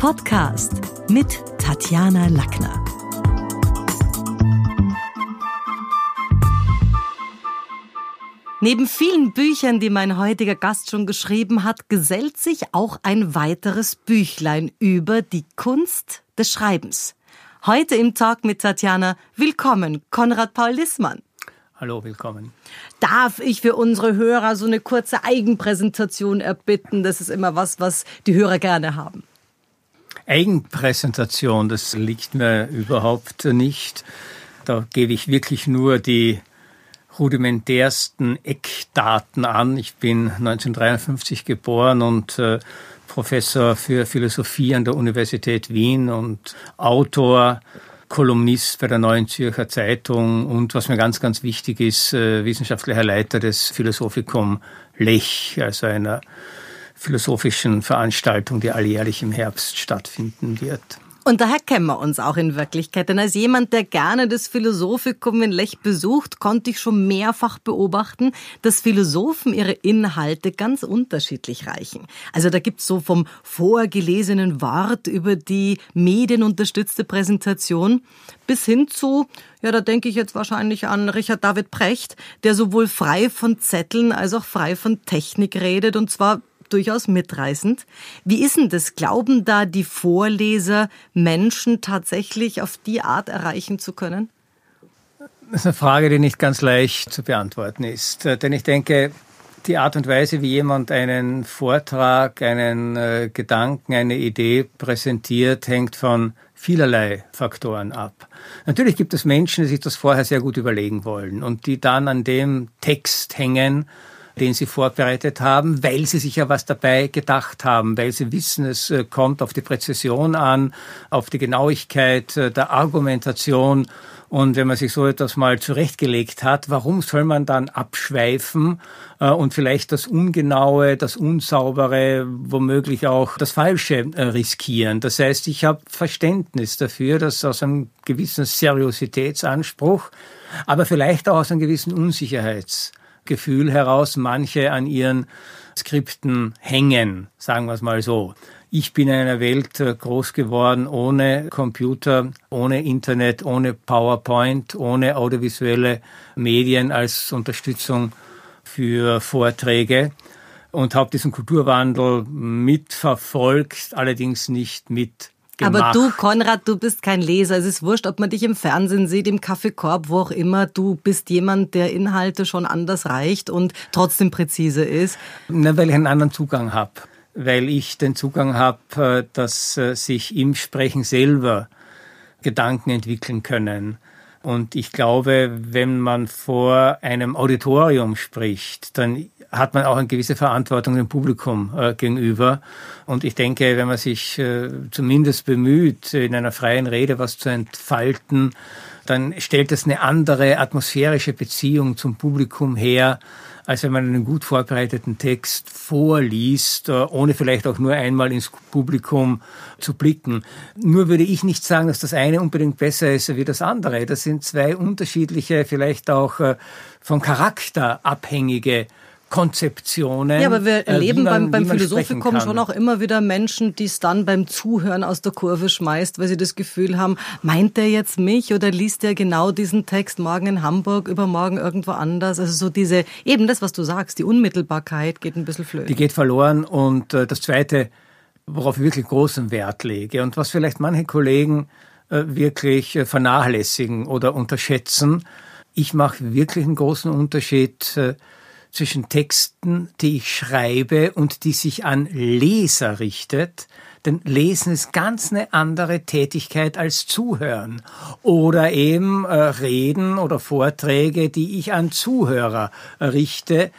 Podcast mit Tatjana Lackner. Neben vielen Büchern, die mein heutiger Gast schon geschrieben hat, gesellt sich auch ein weiteres Büchlein über die Kunst des Schreibens. Heute im Talk mit Tatjana, willkommen, Konrad Paul Lissmann. Hallo, willkommen. Darf ich für unsere Hörer so eine kurze Eigenpräsentation erbitten? Das ist immer was, was die Hörer gerne haben. Eigenpräsentation, das liegt mir überhaupt nicht. Da gebe ich wirklich nur die rudimentärsten Eckdaten an. Ich bin 1953 geboren und äh, Professor für Philosophie an der Universität Wien und Autor, Kolumnist bei der Neuen Zürcher Zeitung und was mir ganz, ganz wichtig ist, äh, wissenschaftlicher Leiter des Philosophikum Lech, also einer philosophischen Veranstaltung, die alljährlich im Herbst stattfinden wird. Und daher kennen wir uns auch in Wirklichkeit. Denn als jemand, der gerne das Philosophikum in Lech besucht, konnte ich schon mehrfach beobachten, dass Philosophen ihre Inhalte ganz unterschiedlich reichen. Also da gibt's so vom vorgelesenen Wort über die medienunterstützte Präsentation bis hin zu, ja, da denke ich jetzt wahrscheinlich an Richard David Precht, der sowohl frei von Zetteln als auch frei von Technik redet und zwar durchaus mitreißend. Wie ist denn das? Glauben da die Vorleser, Menschen tatsächlich auf die Art erreichen zu können? Das ist eine Frage, die nicht ganz leicht zu beantworten ist. Äh, denn ich denke, die Art und Weise, wie jemand einen Vortrag, einen äh, Gedanken, eine Idee präsentiert, hängt von vielerlei Faktoren ab. Natürlich gibt es Menschen, die sich das vorher sehr gut überlegen wollen und die dann an dem Text hängen den sie vorbereitet haben, weil sie sich ja was dabei gedacht haben, weil sie wissen, es äh, kommt auf die Präzision an, auf die Genauigkeit äh, der Argumentation. Und wenn man sich so etwas mal zurechtgelegt hat, warum soll man dann abschweifen äh, und vielleicht das Ungenaue, das Unsaubere, womöglich auch das Falsche riskieren? Das heißt, ich habe Verständnis dafür, dass aus einem gewissen Seriositätsanspruch, aber vielleicht auch aus einem gewissen Unsicherheits Gefühl heraus manche an ihren Skripten hängen, sagen wir es mal so. Ich bin in einer Welt äh, groß geworden ohne Computer, ohne Internet, ohne PowerPoint, ohne audiovisuelle Medien als Unterstützung für Vorträge und habe diesen Kulturwandel mitverfolgt, allerdings nicht mit Gemacht. Aber du, Konrad, du bist kein Leser. Es ist wurscht, ob man dich im Fernsehen sieht, im Kaffeekorb, wo auch immer. Du bist jemand, der Inhalte schon anders reicht und trotzdem präzise ist. Na, weil ich einen anderen Zugang habe. Weil ich den Zugang habe, äh, dass äh, sich im Sprechen selber Gedanken entwickeln können. Und ich glaube, wenn man vor einem Auditorium spricht, dann hat man auch eine gewisse Verantwortung dem Publikum äh, gegenüber. Und ich denke, wenn man sich äh, zumindest bemüht, in einer freien Rede was zu entfalten, dann stellt es eine andere atmosphärische Beziehung zum Publikum her, als wenn man einen gut vorbereiteten Text vorliest, äh, ohne vielleicht auch nur einmal ins Publikum zu blicken. Nur würde ich nicht sagen, dass das eine unbedingt besser ist wie das andere. Das sind zwei unterschiedliche, vielleicht auch äh, vom Charakter abhängige Konzeptionen. Ja, aber wir äh, erleben man, beim, beim Philosophikum schon auch immer wieder Menschen, die es dann beim Zuhören aus der Kurve schmeißt, weil sie das Gefühl haben, meint der jetzt mich oder liest der genau diesen Text morgen in Hamburg, übermorgen irgendwo anders? Also so diese, eben das, was du sagst, die Unmittelbarkeit geht ein bisschen flöten. Die geht verloren und äh, das Zweite, worauf ich wirklich großen Wert lege und was vielleicht manche Kollegen äh, wirklich vernachlässigen oder unterschätzen, ich mache wirklich einen großen Unterschied zwischen Texten, die ich schreibe und die sich an Leser richtet. Denn Lesen ist ganz eine andere Tätigkeit als Zuhören. Oder eben äh, Reden oder Vorträge, die ich an Zuhörer richte,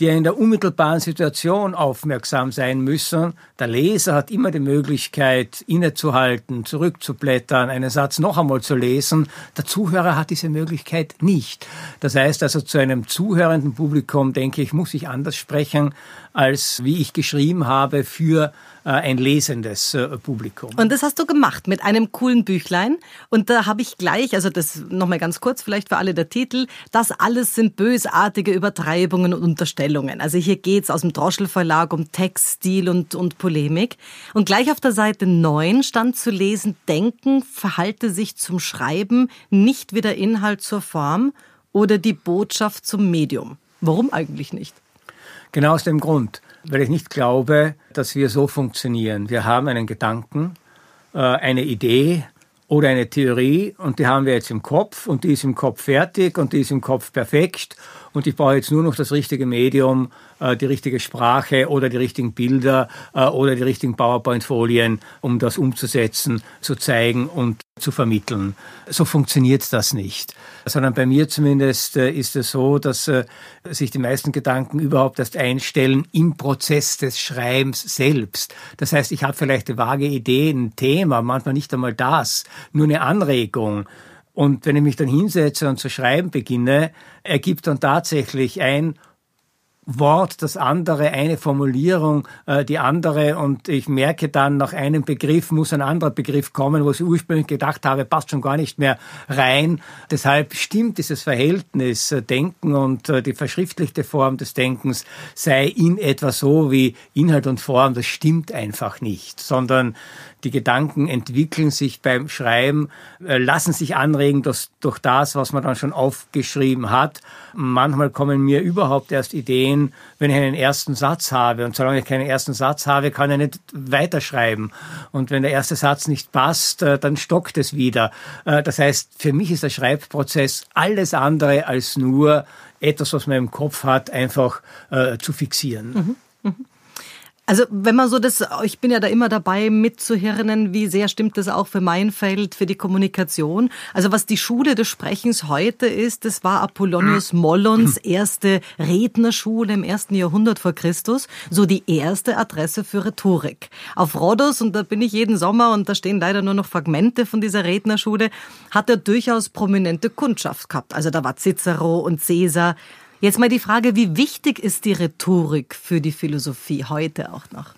die in der unmittelbaren Situation aufmerksam sein müssen. Der Leser hat immer die Möglichkeit, innezuhalten, zurückzublättern, einen Satz noch einmal zu lesen. Der Zuhörer hat diese Möglichkeit nicht. Das heißt also, zu einem zuhörenden Publikum, denke ich, muss ich anders sprechen, als wie ich geschrieben habe für äh, ein lesendes äh, Publikum. Und das hast du gemacht mit einem coolen Büchlein. Und da habe ich gleich, also das nochmal ganz kurz vielleicht für alle der Titel, das alles sind bösartige Übertreibungen und Unterstellungen Stellungen. Also hier geht's aus dem Droschel Verlag um Text, Stil und, und Polemik. Und gleich auf der Seite 9 stand zu lesen, Denken verhalte sich zum Schreiben nicht wie der Inhalt zur Form oder die Botschaft zum Medium. Warum eigentlich nicht? Genau aus dem Grund, weil ich nicht glaube, dass wir so funktionieren. Wir haben einen Gedanken, äh, eine Idee oder eine Theorie und die haben wir jetzt im Kopf und die ist im Kopf fertig und die ist im Kopf perfekt und ich brauche jetzt nur noch das richtige Medium, äh, die richtige Sprache oder die richtigen Bilder äh, oder die richtigen PowerPoint-Folien, um das umzusetzen, zu zeigen und zu vermitteln. So funktioniert das nicht. Sondern bei mir zumindest äh, ist es so, dass sich die meisten Gedanken überhaupt erst einstellen im Prozess des Schreibens selbst. Das heißt, ich habe vielleicht eine vage Idee, ein Thema, manchmal nicht einmal das, nur eine Anregung. Und wenn ich mich dann hinsetze und zu schreiben beginne, ergibt dann tatsächlich ein Wort das andere, eine Formulierung äh, die andere und ich merke dann, nach einem Begriff muss ein anderer Begriff kommen, wo ich ursprünglich gedacht habe, passt schon gar nicht mehr rein. Deshalb stimmt dieses Verhältnis äh, Denken und äh, die verschriftlichte Form des Denkens sei in etwa so wie Inhalt und Form, das stimmt einfach nicht, sondern die Gedanken entwickeln sich beim Schreiben, äh, lassen sich anregen durch, durch das, was man dann schon aufgeschrieben hat. Manchmal kommen mir überhaupt erst Ideen, wenn ich einen ersten Satz habe. Und solange ich keinen ersten Satz habe, kann ich nicht weiterschreiben. Und wenn der erste Satz nicht passt, äh, dann stockt es wieder. Äh, das heißt, für mich ist der Schreibprozess alles andere als nur etwas, was man im Kopf hat, einfach zu fixieren. Mhm. Mhm. Also wenn man so das, ich bin ja da immer dabei mitzuhirnen, wie sehr stimmt das auch für mein Feld, für die Kommunikation. Also was die Schule des Sprechens heute ist, das war Apollonius Mollons erste Rednerschule im ersten Jahrhundert vor Christus, so die erste Adresse für Rhetorik. Auf Rhodos, und da bin ich jeden Sommer und da stehen leider nur noch Fragmente von dieser Rednerschule, hat er durchaus prominente Kundschaft gehabt. Also da war Cicero und Caesar. Jetzt mal die Frage, wie wichtig ist die Rhetorik für die Philosophie heute auch noch?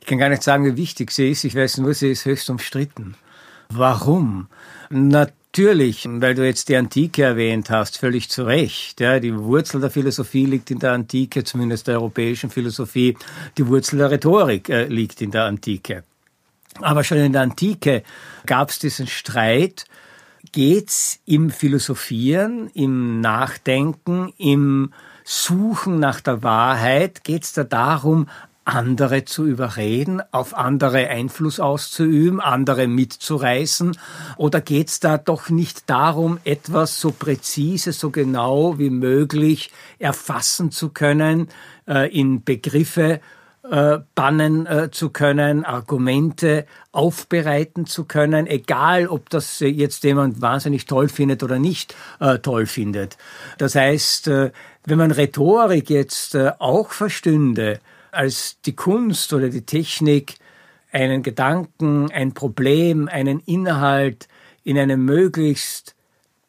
Ich kann gar nicht sagen, wie wichtig sie ist. Ich weiß nur, sie ist höchst umstritten. Warum? Natürlich, weil du jetzt die Antike erwähnt hast, völlig zu Recht. Ja, die Wurzel der Philosophie liegt in der Antike, zumindest der europäischen Philosophie. Die Wurzel der Rhetorik äh, liegt in der Antike. Aber schon in der Antike gab es diesen Streit geht's im Philosophieren, im Nachdenken, im Suchen nach der Wahrheit, geht's da darum, andere zu überreden, auf andere Einfluss auszuüben, andere mitzureißen? Oder geht's da doch nicht darum, etwas so präzise, so genau wie möglich erfassen zu können, äh, in Begriffe äh, bannen äh, zu können, Argumente aufbereiten zu können, egal ob das jetzt jemand wahnsinnig toll findet oder nicht äh, toll findet. Das heißt, äh, wenn man Rhetorik jetzt auch verstünde als die Kunst oder die Technik, einen Gedanken, ein Problem, einen Inhalt in eine möglichst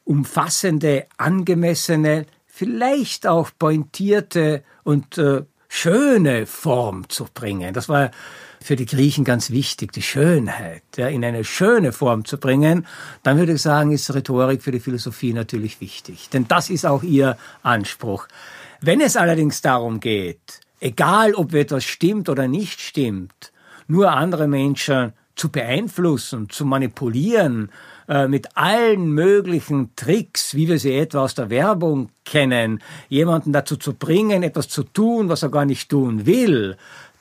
umfassende, angemessene, vielleicht auch pointierte und schöne Form zu bringen. Das war für die Griechen ganz wichtig, die Schönheit, ja, in eine schöne Form zu bringen, dann würde ich sagen, ist Rhetorik für die Philosophie natürlich wichtig. Denn das ist auch ihr Anspruch. Wenn es allerdings darum geht, egal ob etwas stimmt oder nicht stimmt, nur andere Menschen zu beeinflussen, zu manipulieren, äh, mit allen möglichen Tricks, wie wir sie etwa aus der Werbung kennen, jemanden dazu zu bringen, etwas zu tun, was er gar nicht tun will,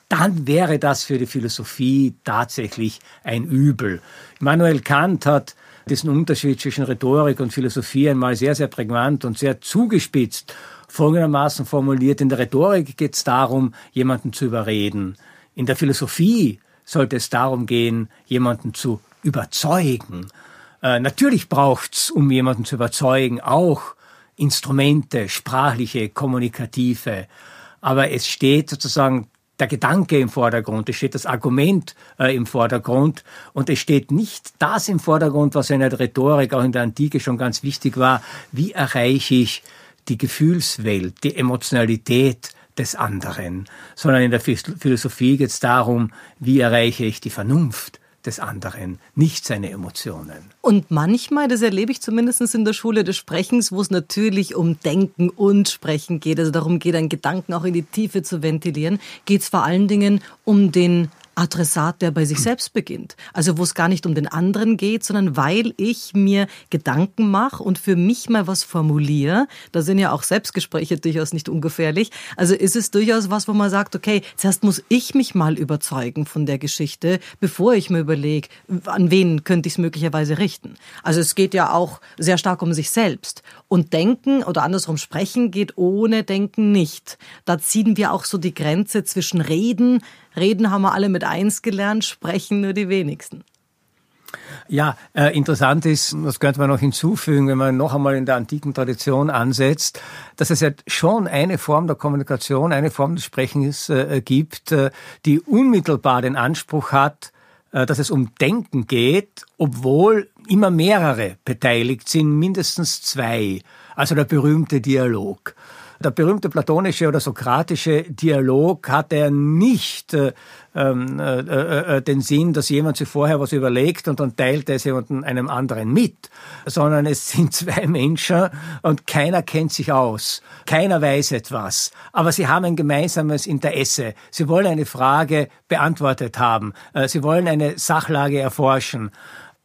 dann wäre das für die Philosophie tatsächlich ein Übel. Immanuel Kant hat diesen Unterschied zwischen Rhetorik und Philosophie einmal sehr, sehr prägnant und sehr zugespitzt folgendermaßen formuliert. In der Rhetorik geht es darum, jemanden zu überreden. In der Philosophie sollte es darum gehen, jemanden zu überzeugen. Äh, natürlich braucht's, um jemanden zu überzeugen, auch Instrumente, sprachliche, kommunikative. Aber es steht sozusagen der Gedanke im Vordergrund, es steht das Argument äh, im Vordergrund und es steht nicht das im Vordergrund, was in der Rhetorik auch in der Antike schon ganz wichtig war. Wie erreiche ich die Gefühlswelt, die Emotionalität des anderen, sondern in der Philosophie geht es darum, wie erreiche ich die Vernunft des anderen, nicht seine Emotionen. Und manchmal, das erlebe ich zumindest in der Schule des Sprechens, wo es natürlich um Denken und Sprechen geht, also darum geht, einen Gedanken auch in die Tiefe zu ventilieren, geht es vor allen Dingen um den Adressat, der bei sich selbst beginnt. Also wo es gar nicht um den anderen geht, sondern weil ich mir Gedanken mache und für mich mal was formuliere. Da sind ja auch Selbstgespräche durchaus nicht ungefährlich. Also ist es durchaus was, wo man sagt, okay, zuerst muss ich mich mal überzeugen von der Geschichte, bevor ich mir überlege, an wen könnte ich es möglicherweise richten. Also es geht ja auch sehr stark um sich selbst. Und Denken oder andersrum sprechen geht ohne Denken nicht. Da ziehen wir auch so die Grenze zwischen Reden, Reden haben wir alle mit eins gelernt, sprechen nur die wenigsten. Ja, äh, interessant ist, das könnte man noch hinzufügen, wenn man noch einmal in der antiken Tradition ansetzt, dass es ja schon eine Form der Kommunikation, eine Form des Sprechens äh, gibt, äh, die unmittelbar den Anspruch hat, äh, dass es um Denken geht, obwohl immer mehrere beteiligt sind, mindestens zwei. Also der berühmte Dialog der berühmte platonische oder sokratische Dialog hatte er nicht äh, ähm, äh, äh, äh, den Sinn, dass jemand sich vorher was überlegt und dann teilt er es jemandem einem anderen mit, sondern es sind zwei Menschen und keiner kennt sich aus, keiner weiß etwas, aber sie haben ein gemeinsames Interesse. Sie wollen eine Frage beantwortet haben, äh, sie wollen eine Sachlage erforschen.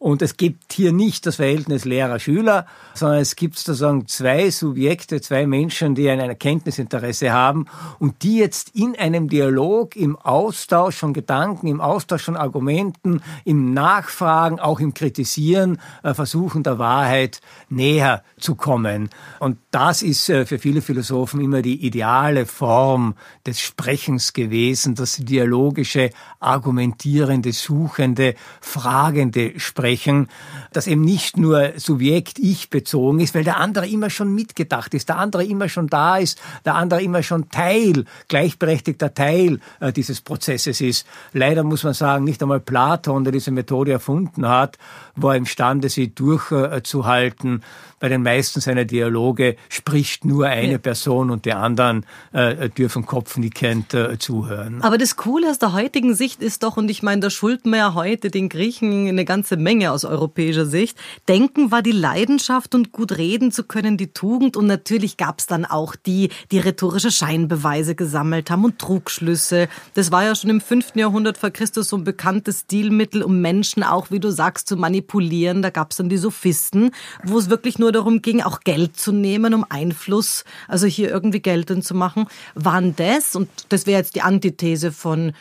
Und es gibt hier nicht das Verhältnis Lehrer-Schüler, sondern es gibt sozusagen zwei Subjekte, zwei Menschen, die ein Erkenntnisinteresse haben und die jetzt in einem Dialog, im Austausch von Gedanken, im Austausch von Argumenten, im Nachfragen, auch im Kritisieren äh, versuchen, der Wahrheit näher zu kommen. Und das ist äh, für viele Philosophen immer die ideale Form des Sprechens gewesen, das dialogische, argumentierende, suchende, fragende Sprechen sprechen, das eben nicht nur Subjekt-Ich bezogen ist, weil der andere immer schon mitgedacht ist, der andere immer schon da ist, der andere immer schon Teil, gleichberechtigter Teil äh, dieses Prozesses ist. Leider muss man sagen, nicht einmal Platon, der diese Methode erfunden hat, war imstande, sie durchzuhalten. Bei den meisten seiner Dialoge spricht nur eine ja. Person und die anderen äh, dürfen kopfnickend äh, zuhören. Aber das Coole aus der heutigen Sicht ist doch, und ich meine, da schulden wir ja heute den Griechen eine ganze Menge aus europäischer Sicht. Denken war die Leidenschaft und gut reden zu können die Tugend und natürlich gab es dann auch die, die rhetorische Scheinbeweise gesammelt haben und Trugschlüsse. Das war ja schon im 5. Jahrhundert vor Christus so ein bekanntes Stilmittel, um Menschen auch, wie du sagst, zu manipulieren. Da gab es dann die Sophisten, wo es wirklich nur darum ging, auch Geld zu nehmen, um Einfluss, also hier irgendwie geltend zu machen. Waren das, und das wäre jetzt die Antithese von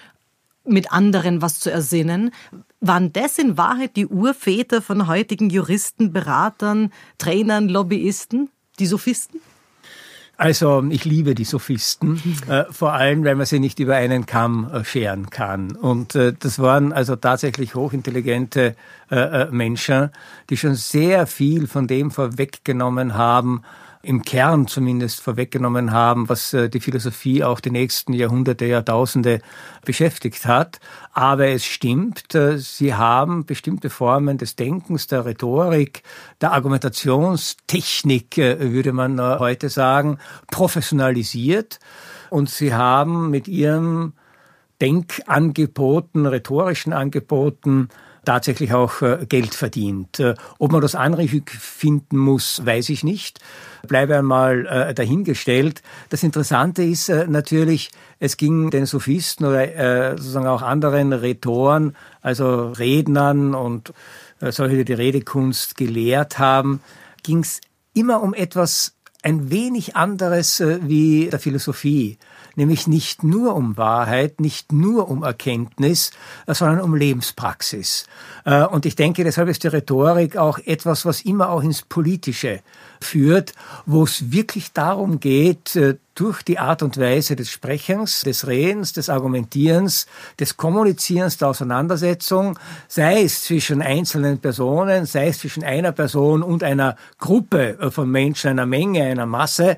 mit anderen was zu ersinnen. Waren das in Wahrheit die Urväter von heutigen Juristen, Beratern, Trainern, Lobbyisten, die Sophisten? Also ich liebe die Sophisten, äh, vor allem, weil man sie nicht über einen Kamm äh, scheren kann. Und äh, das waren also tatsächlich hochintelligente äh, äh, Menschen, die schon sehr viel von dem vorweggenommen haben, im Kern zumindest vorweggenommen haben, was äh, die Philosophie auch die nächsten Jahrhunderte, Jahrtausende beschäftigt hat. Aber es stimmt, äh, sie haben bestimmte Formen des Denkens, der Rhetorik, der Argumentationstechnik, äh, würde man heute sagen, professionalisiert. Und sie haben mit ihrem Denkangeboten, rhetorischen Angeboten tatsächlich auch äh, Geld verdient. Äh, ob man das anrüchig finden muss, weiß ich nicht. Bleibe einmal äh, dahingestellt. Das Interessante ist natürlich, es ging den Sophisten oder sozusagen auch anderen Rhetoren, also Rednern und solche, die die Redekunst gelehrt haben, ging es immer um etwas ein wenig anderes wie der Philosophie nämlich nicht nur um Wahrheit, nicht nur um Erkenntnis, äh, sondern um Lebenspraxis. Äh, und ich denke, deshalb ist die Rhetorik auch etwas, was immer auch ins Politische führt, wo es wirklich darum geht, äh, durch die Art und Weise des Sprechens, des Redens, des Argumentierens, des Kommunizierens, der Auseinandersetzung, sei es zwischen einzelnen Personen, sei es zwischen einer Person und einer Gruppe von Menschen, einer Menge, einer Masse,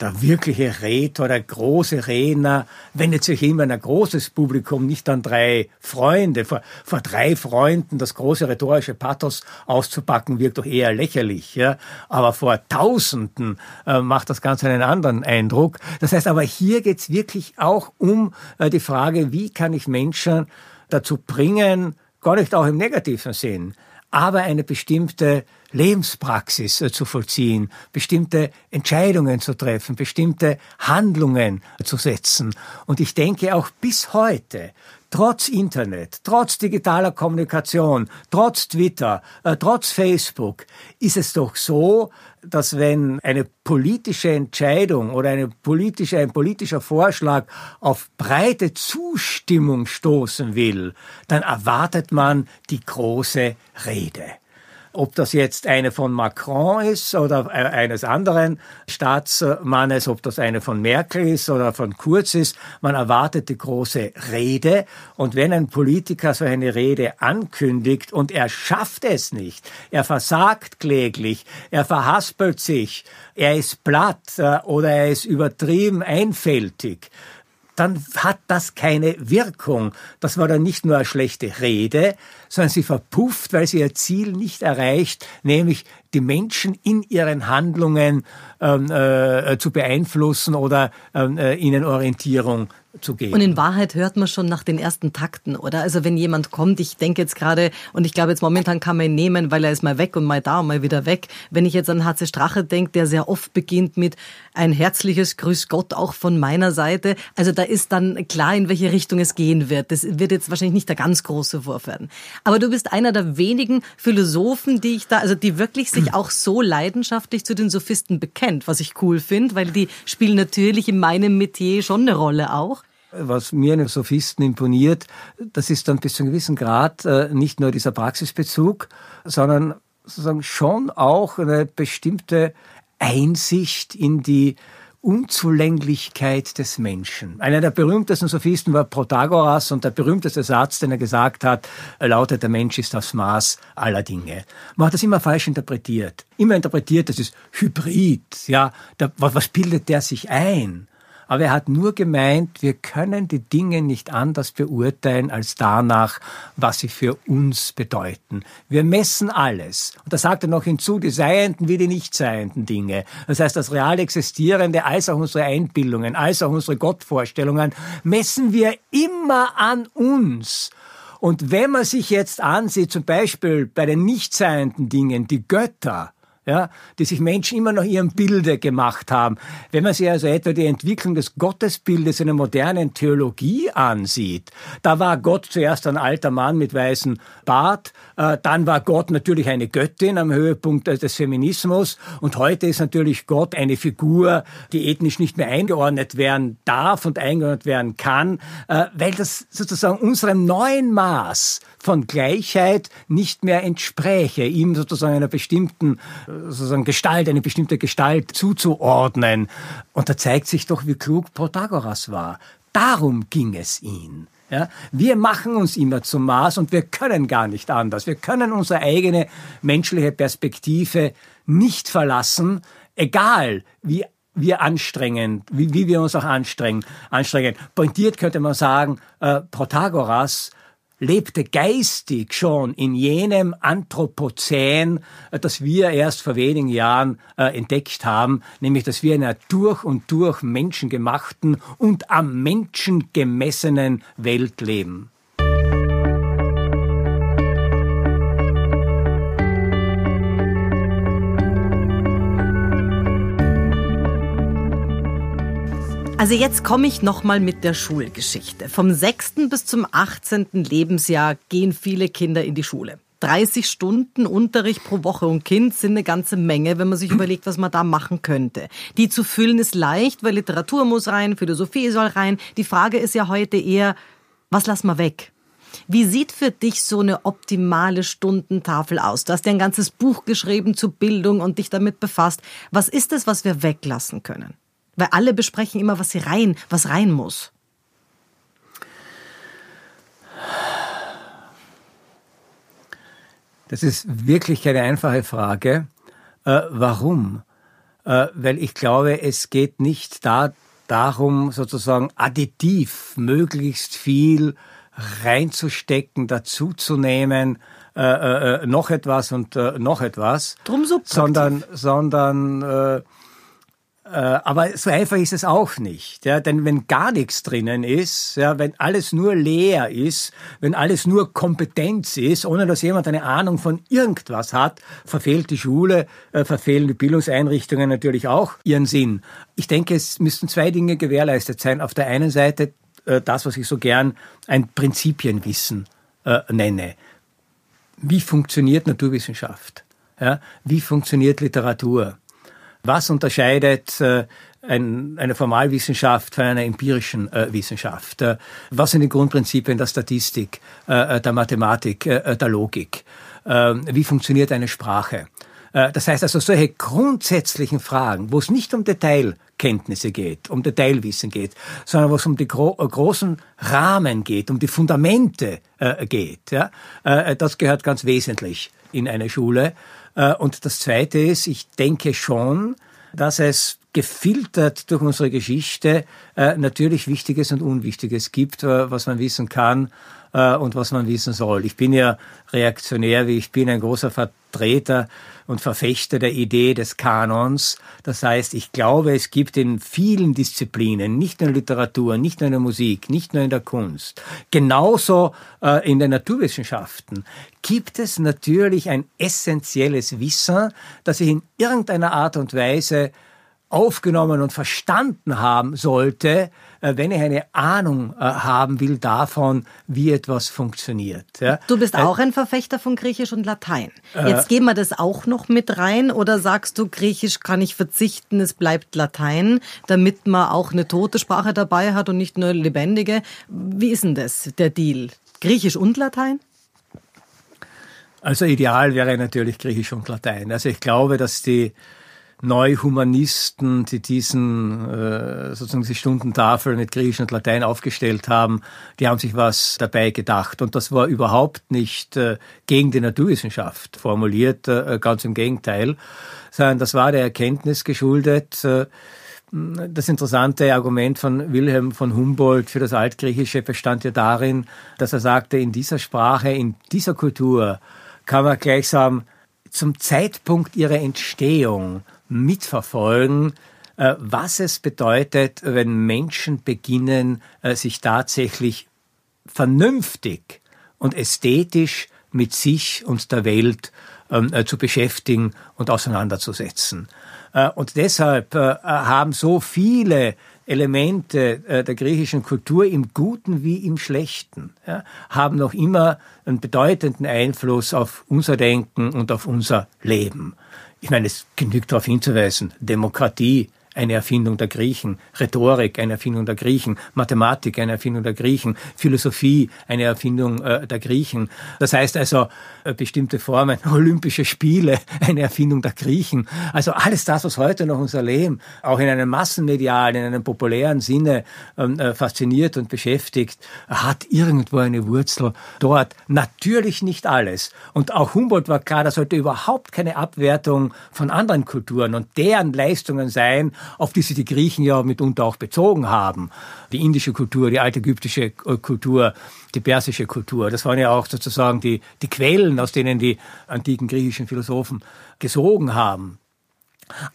der wirkliche Redner, der große Redner wendet sich immer an ein großes Publikum, nicht an drei Freunde. Vor, vor drei Freunden das große rhetorische Pathos auszupacken, wirkt doch eher lächerlich. Ja? Aber vor Tausenden äh, macht das Ganze einen anderen Eindruck. Das heißt aber, hier geht's wirklich auch um äh, die Frage, wie kann ich Menschen dazu bringen, gar nicht auch im negativen Sinn, aber eine bestimmte Lebenspraxis äh, zu vollziehen, bestimmte Entscheidungen zu treffen, bestimmte Handlungen zu setzen. Und ich denke auch bis heute, trotz Internet, trotz digitaler Kommunikation, trotz Twitter, äh, trotz Facebook, ist es doch so, dass wenn eine politische Entscheidung oder eine politische, ein politischer Vorschlag auf breite Zustimmung stoßen will, dann erwartet man die große Rede. Ob das jetzt eine von Macron ist oder äh, eines anderen Staatsmannes, ob das eine von Merkel ist oder von Kurz ist, man erwartet die große Rede. Und wenn ein Politiker so eine Rede ankündigt und er schafft es nicht, er versagt kläglich, er verhaspelt sich, er ist platt äh, oder er ist übertrieben einfältig, dann hat das keine Wirkung. Das war dann nicht nur eine schlechte Rede, sondern sie verpufft, weil sie ihr Ziel nicht erreicht, nämlich die Menschen in ihren Handlungen ähm, äh, zu beeinflussen oder ähm, äh, ihnen Orientierung zu geben. Und in Wahrheit hört man schon nach den ersten Takten, oder? Also wenn jemand kommt, ich denke jetzt gerade, und ich glaube jetzt momentan kann man ihn nehmen, weil er ist mal weg und mal da und mal wieder weg. Wenn ich jetzt an HC Strache denke, der sehr oft beginnt mit ein herzliches Grüß Gott auch von meiner Seite. Also da ist dann klar, in welche Richtung es gehen wird. Das wird jetzt wahrscheinlich nicht der ganz große Wurf werden. Aber du bist einer der wenigen Philosophen, die ich da, also die wirklich sich auch so leidenschaftlich zu den Sophisten bekennt, was ich cool finde, weil die spielen natürlich in meinem Metier schon eine Rolle auch was mir in den Sophisten imponiert, das ist dann bis zu einem gewissen Grad äh, nicht nur dieser Praxisbezug, sondern sozusagen schon auch eine bestimmte Einsicht in die Unzulänglichkeit des Menschen. Einer der berühmtesten Sophisten war Protagoras und der berühmteste Satz, den er gesagt hat, lautet, der Mensch ist das Maß aller Dinge. Man hat das immer falsch interpretiert. Immer interpretiert, das ist Hybrid. Ja, was bildet der sich ein? Aber er hat nur gemeint, wir können die Dinge nicht anders beurteilen als danach, was sie für uns bedeuten. Wir messen alles. Und da sagt er noch hinzu, die seienden wie die nicht seienden Dinge. Das heißt, das real existierende als auch unsere Einbildungen, als auch unsere Gottvorstellungen messen wir immer an uns. Und wenn man sich jetzt ansieht, zum Beispiel bei den nicht seienden Dingen, die Götter, ja, die sich Menschen immer noch ihrem Bilde gemacht haben. Wenn man sich also etwa die Entwicklung des Gottesbildes in der modernen Theologie ansieht, da war Gott zuerst ein alter Mann mit weißem Bart, äh, dann war Gott natürlich eine Göttin am Höhepunkt des Feminismus und heute ist natürlich Gott eine Figur, die ethnisch nicht mehr eingeordnet werden darf und eingeordnet werden kann, äh, weil das sozusagen unserem neuen Maß von Gleichheit nicht mehr entspräche, ihm sozusagen einer bestimmten sozusagen Gestalt, eine bestimmte Gestalt zuzuordnen. Und da zeigt sich doch, wie klug Protagoras war. Darum ging es ihn. Ja, wir machen uns immer zum Maß und wir können gar nicht anders. Wir können unsere eigene menschliche Perspektive nicht verlassen, egal wie wir anstrengen, wie, wie wir uns auch anstrengen. anstrengen. Pointiert könnte man sagen, äh, Protagoras lebte geistig schon in jenem Anthropozän, äh, das wir erst vor wenigen Jahren äh, entdeckt haben, nämlich dass wir in einer durch und durch menschengemachten und am Menschen gemessenen Welt leben. Also jetzt komme ich nochmal mit der Schulgeschichte. Vom 6. bis zum 18. Lebensjahr gehen viele Kinder in die Schule. 30 Stunden Unterricht pro Woche und Kind sind eine ganze Menge, wenn man sich überlegt, was man da machen könnte. Die zu füllen ist leicht, weil Literatur muss rein, Philosophie soll rein. Die Frage ist ja heute eher, was lassen wir weg? Wie sieht für dich so eine optimale Stundentafel aus? Du hast ja ein ganzes Buch geschrieben zu Bildung und dich damit befasst. Was ist es, was wir weglassen können? Weil alle besprechen immer, was sie rein, was rein muss. Das ist wirklich keine einfache Frage. Äh, warum? Äh, weil ich glaube, es geht nicht da, darum, sozusagen additiv möglichst viel reinzustecken, dazuzunehmen, äh, äh, äh, noch etwas und äh, noch etwas. Drum so sondern, sondern Äh, aber so einfach ist es auch nicht. Ja? Denn wenn gar nichts drinnen ist, ja, wenn alles nur leer ist, wenn alles nur Kompetenz ist, ohne dass jemand eine Ahnung von irgendwas hat, verfehlt die Schule, äh, verfehlen die Bildungseinrichtungen natürlich auch ihren Sinn. Ich denke, es müssten zwei Dinge gewährleistet sein. Auf der einen Seite äh, das, was ich so gern ein Prinzipienwissen äh, nenne. Wie funktioniert Naturwissenschaft? Ja? Wie funktioniert Literatur? Was unterscheidet äh, ein, eine Formalwissenschaft von einer empirischen äh, Wissenschaft? Äh, was sind die Grundprinzipien der Statistik, der Mathematik, der Logik? Äh, wie funktioniert eine Sprache? Das heißt also solche grundsätzlichen Fragen, wo es nicht um Detailkenntnisse geht, um Detailwissen geht, sondern wo es um die gro großen Rahmen geht, um die Fundamente äh, geht. Ja? Äh, das gehört ganz wesentlich in eine Schule. Äh, und das Zweite ist, ich denke schon, dass es gefiltert durch unsere Geschichte äh, natürlich Wichtiges und Unwichtiges gibt, äh, was man wissen kann und was man wissen soll. Ich bin ja reaktionär, wie ich bin, ein großer Vertreter und Verfechter der Idee des Kanons. Das heißt, ich glaube, es gibt in vielen Disziplinen, nicht nur in Literatur, nicht nur in der Musik, nicht nur in der Kunst, genauso äh, in den Naturwissenschaften, gibt es natürlich ein essentielles Wissen, das ich in irgendeiner Art und Weise aufgenommen und verstanden haben sollte, äh, wenn ich eine Ahnung äh, haben will davon, wie etwas funktioniert. Du bist äh, auch ein Verfechter von Griechisch und Latein. Jetzt gehen wir das auch noch mit rein oder sagst du, Griechisch kann ich verzichten, es bleibt Latein, damit man auch eine tote Sprache dabei hat und nicht nur lebendige. Wie ist denn das, der Deal? Griechisch und Latein? Also ideal wäre natürlich Griechisch und Latein. Also ich glaube, dass die Neuhumanisten, die diesen äh, sozusagen die Stundentafel mit Griechisch und Latein aufgestellt haben, die haben sich was dabei gedacht. Und das war überhaupt nicht äh, gegen die Naturwissenschaft formuliert, äh, ganz im Gegenteil, sondern das war der Erkenntnis geschuldet, äh, das interessante Argument von Wilhelm von Humboldt für das Altgriechische bestand ja darin, dass er sagte, in dieser Sprache, in dieser Kultur kann man gleichsam zum Zeitpunkt ihrer Entstehung mitverfolgen, äh, was es bedeutet, wenn Menschen beginnen, äh, sich tatsächlich vernünftig und ästhetisch mit sich und der Welt ähm, äh, zu beschäftigen und auseinanderzusetzen. Und deshalb haben so viele Elemente der griechischen Kultur im Guten wie im Schlechten, haben noch immer einen bedeutenden Einfluss auf unser Denken und auf unser Leben. Ich meine, es genügt darauf hinzuweisen, Demokratie, eine Erfindung der Griechen, Rhetorik, eine Erfindung der Griechen, Mathematik, eine Erfindung der Griechen, Philosophie, eine Erfindung äh, der Griechen. Das heißt also äh, bestimmte Formen, Olympische Spiele, eine Erfindung der Griechen. Also alles das, was heute noch unser Leben auch in einem massenmedialen, in einem populären Sinne ähm, äh, fasziniert und beschäftigt, hat irgendwo eine Wurzel dort. Natürlich nicht alles. Und auch Humboldt war klar, das sollte überhaupt keine Abwertung von anderen Kulturen und deren Leistungen sein, auf die sich die Griechen ja mitunter auch bezogen haben. Die indische Kultur, die altägyptische äh, Kultur, die persische Kultur. Das waren ja auch sozusagen die, die Quellen, aus denen die antiken griechischen Philosophen gesogen haben.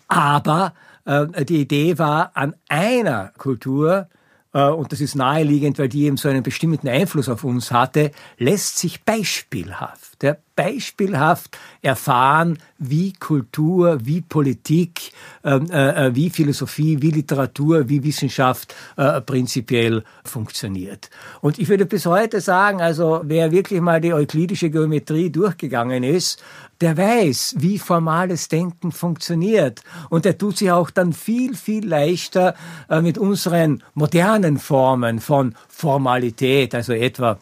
Aber äh, die Idee war, an einer Kultur äh, und das ist naheliegend, weil die eben so einen bestimmten Einfluss auf uns hatte, lässt sich beispielhaft, ja, beispielhaft erfahren, wie Kultur, wie Politik, ähm, äh, äh, wie Philosophie, wie Literatur, wie Wissenschaft äh, prinzipiell funktioniert. Und ich würde bis heute sagen, also wer wirklich mal die euklidische Geometrie durchgegangen ist, der weiß, wie formales Denken funktioniert. Und der tut sich auch dann viel, viel leichter äh, mit unseren modernen Formen von Formalität, also etwa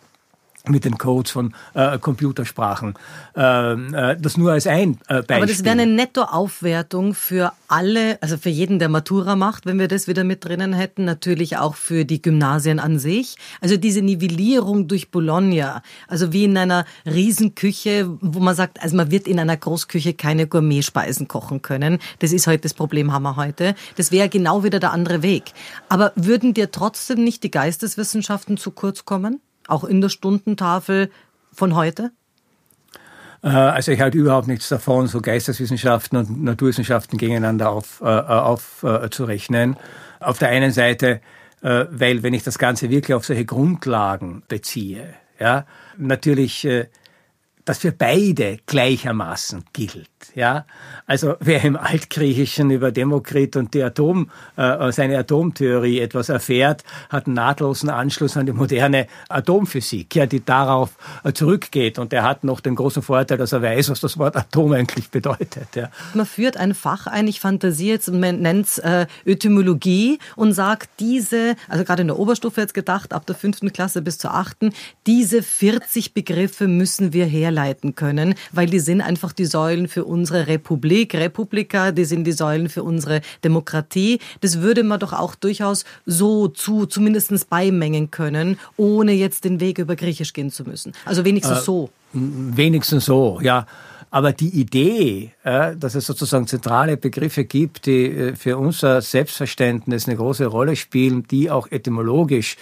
mit den Codes von äh, Computersprachen. Ähm, äh, das nur als ein äh, Beispiel. Aber das wäre eine Nettoaufwertung für alle, also für jeden, der Matura macht, wenn wir das wieder mit drinnen hätten, natürlich auch für die Gymnasien an sich. Also diese Nivellierung durch Bologna, also wie in einer Riesenküche, wo man sagt, also man wird in einer Großküche keine Gourmetspeisen kochen können. Das ist heute das Problem, haben wir heute. Das wäre genau wieder der andere Weg. Aber würden dir trotzdem nicht die Geisteswissenschaften zu kurz kommen? Auch in der Stundentafel von heute? Also ich halte überhaupt nichts davon, so Geisteswissenschaften und Naturwissenschaften gegeneinander aufzurechnen. Auf, äh, auf der einen Seite, weil wenn ich das Ganze wirklich auf solche Grundlagen beziehe, ja, natürlich das für beide gleichermaßen gilt. Ja, also wer im Altgriechischen über Demokrit und die Atom, äh, seine Atomtheorie etwas erfährt, hat einen nahtlosen Anschluss an die moderne Atomphysik, ja, die darauf äh, zurückgeht. Und er hat noch den großen Vorteil, dass er weiß, was das Wort Atom eigentlich bedeutet. Ja. Man führt ein Fach ein, ich fantasiere jetzt, man nennt es äh, Etymologie und sagt diese, also gerade in der Oberstufe jetzt gedacht, ab der fünften Klasse bis zur achten, diese 40 Begriffe müssen wir herleiten können, weil die sind einfach die Säulen für unsere Republik, Republika, die sind die Säulen für unsere Demokratie. Das würde man doch auch durchaus so zu, zumindest beimengen können, ohne jetzt den Weg über Griechisch gehen zu müssen. Also wenigstens äh, so. Wenigstens so, ja. Aber die Idee, äh, dass es sozusagen zentrale Begriffe gibt, die äh, für unser Selbstverständnis eine große Rolle spielen, die auch etymologisch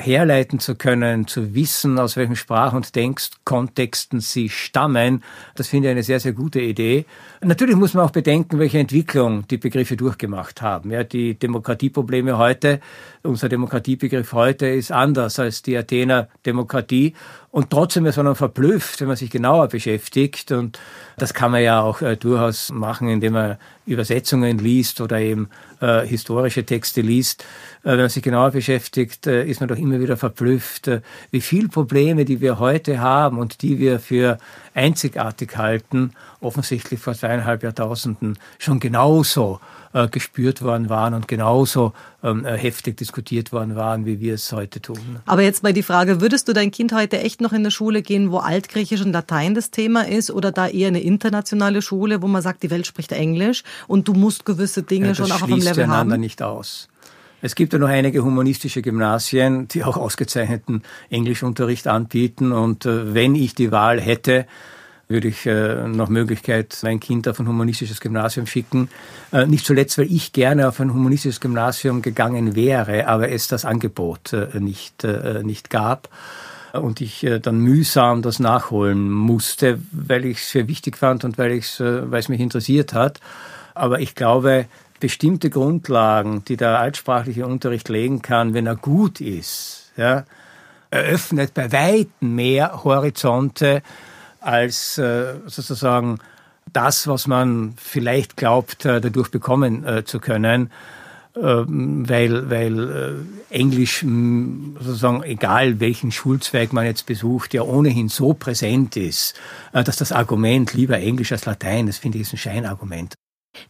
herleiten zu können, zu wissen, aus welchen Sprach- und Denkkontexten sie stammen, das finde ich eine sehr, sehr gute Idee. Natürlich muss man auch bedenken, welche Entwicklung die Begriffe durchgemacht haben. Ja, die Demokratieprobleme heute, unser Demokratiebegriff heute ist anders als die Athener Demokratie. Und trotzdem ist man verblüfft, wenn man sich genauer beschäftigt. Und das kann man ja auch äh, durchaus machen, indem man Übersetzungen liest oder eben äh, historische Texte liest. Äh, wenn man sich genauer beschäftigt, äh, ist man doch immer wieder verblüfft, äh, wie viele Probleme, die wir heute haben und die wir für einzigartig halten, offensichtlich vor zweieinhalb Jahrtausenden schon genauso äh, gespürt worden waren und genauso ähm, äh, heftig diskutiert worden waren, wie wir es heute tun. Aber jetzt mal die Frage, würdest du dein Kind heute echt noch in eine Schule gehen, wo Altgriechisch und Latein das Thema ist oder da eher eine internationale Schule, wo man sagt, die Welt spricht Englisch und du musst gewisse Dinge ja, schon auch auf dem Level haben? einander nicht aus. Es gibt ja noch einige humanistische Gymnasien, die auch ausgezeichneten Englischunterricht anbieten. Und äh, wenn ich die Wahl hätte, würde ich äh, nach Möglichkeit mein Kind auf ein humanistisches Gymnasium schicken. Äh, nicht zuletzt, weil ich gerne auf ein humanistisches Gymnasium gegangen wäre, aber es das Angebot äh, nicht, äh, nicht gab und ich äh, dann mühsam das nachholen musste, weil ich es für wichtig fand und weil, ich's, äh, weil es mich interessiert hat. Aber ich glaube, bestimmte Grundlagen, die der altsprachliche Unterricht legen kann, wenn er gut ist, ja, eröffnet bei weitem mehr Horizonte als äh, sozusagen das, was man vielleicht glaubt, äh, dadurch bekommen äh, zu können. Ähm, weil, weil Englisch sozusagen, egal welchen Schulzweig man jetzt besucht, ja ohnehin so präsent ist, dass das Argument lieber Englisch als Latein, das finde ich ist ein Scheinargument.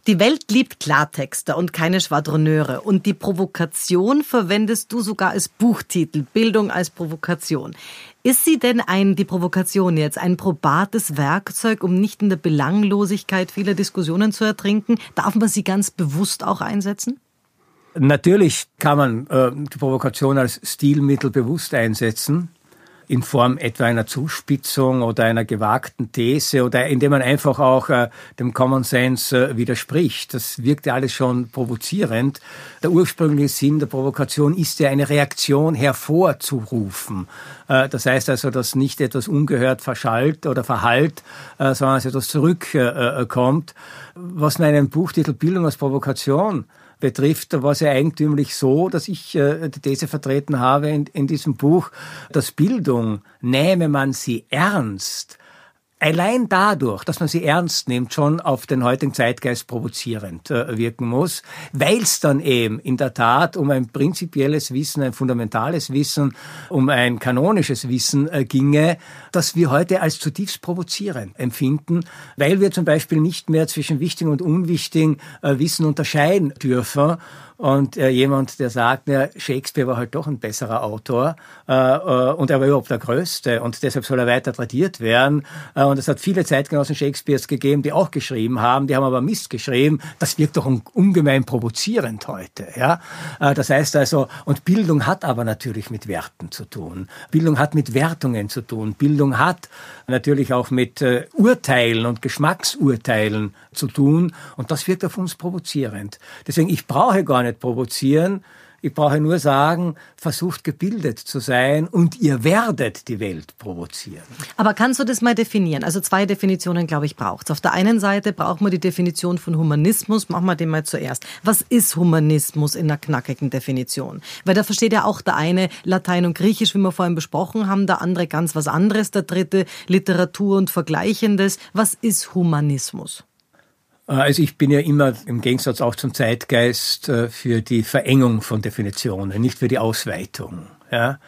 Die Welt liebt Klartexter und keine Schwadroneure. Und die Provokation verwendest du sogar als Buchtitel. Bildung als Provokation. Ist sie denn ein, die Provokation jetzt, ein probates Werkzeug, um nicht in der Belanglosigkeit vieler Diskussionen zu ertrinken? Darf man sie ganz bewusst auch einsetzen? Natürlich kann man äh, die Provokation als Stilmittel bewusst einsetzen in Form etwa einer Zuspitzung oder einer gewagten These oder indem man einfach auch äh, dem Common Sense äh, widerspricht. Das wirkt ja alles schon provozierend. Der ursprüngliche Sinn der Provokation ist ja eine Reaktion hervorzurufen. Äh, das heißt also, dass nicht etwas ungehört verschallt oder verhallt, äh, sondern dass etwas zurückkommt. Was meinen Buchtitel Bildung als Provokation betrifft, war es ja eigentümlich so, dass ich äh, die These vertreten habe in, in diesem Buch, dass Bildung, nähme man sie ernst, allein dadurch, dass man sie ernst nimmt, schon auf den heutigen Zeitgeist provozierend äh, wirken muss, weil es dann eben in der Tat um ein prinzipielles Wissen, ein fundamentales Wissen, um ein kanonisches Wissen äh, ginge, das wir heute als zutiefst provozierend empfinden, weil wir zum Beispiel nicht mehr zwischen wichtigen und unwichtigen äh, Wissen unterscheiden dürfen und äh, jemand, der sagt, ja, Shakespeare war halt doch ein besserer Autor äh, äh, und er war überhaupt der Größte und deshalb soll er weiter tradiert werden. Äh, und es hat viele Zeitgenossen Shakespeares gegeben, die auch geschrieben haben, die haben aber Mist geschrieben. Das wirkt doch ungemein provozierend heute. Ja? Äh, das heißt also, und Bildung hat aber natürlich mit Werten zu tun. Bildung hat mit Wertungen zu tun. Bildung hat natürlich auch mit äh, Urteilen und Geschmacksurteilen zu tun und das wirkt auf uns provozierend. Deswegen, ich brauche gar nicht provozieren. Ich brauche nur sagen, versucht gebildet zu sein und ihr werdet die Welt provozieren. Aber kannst du das mal definieren? Also zwei Definitionen, glaube ich, braucht es. Auf der einen Seite braucht man die Definition von Humanismus. Machen wir den mal zuerst. Was ist Humanismus in einer knackigen Definition? Weil da versteht ja auch der eine Latein und Griechisch, wie wir vorhin besprochen haben, der andere ganz was anderes, der dritte Literatur und Vergleichendes. Was ist Humanismus? Äh, also ich bin ja immer im Gegensatz auch zum Zeitgeist äh, für die Verengung von Definitionen, nicht für die Ausweitung. Ja?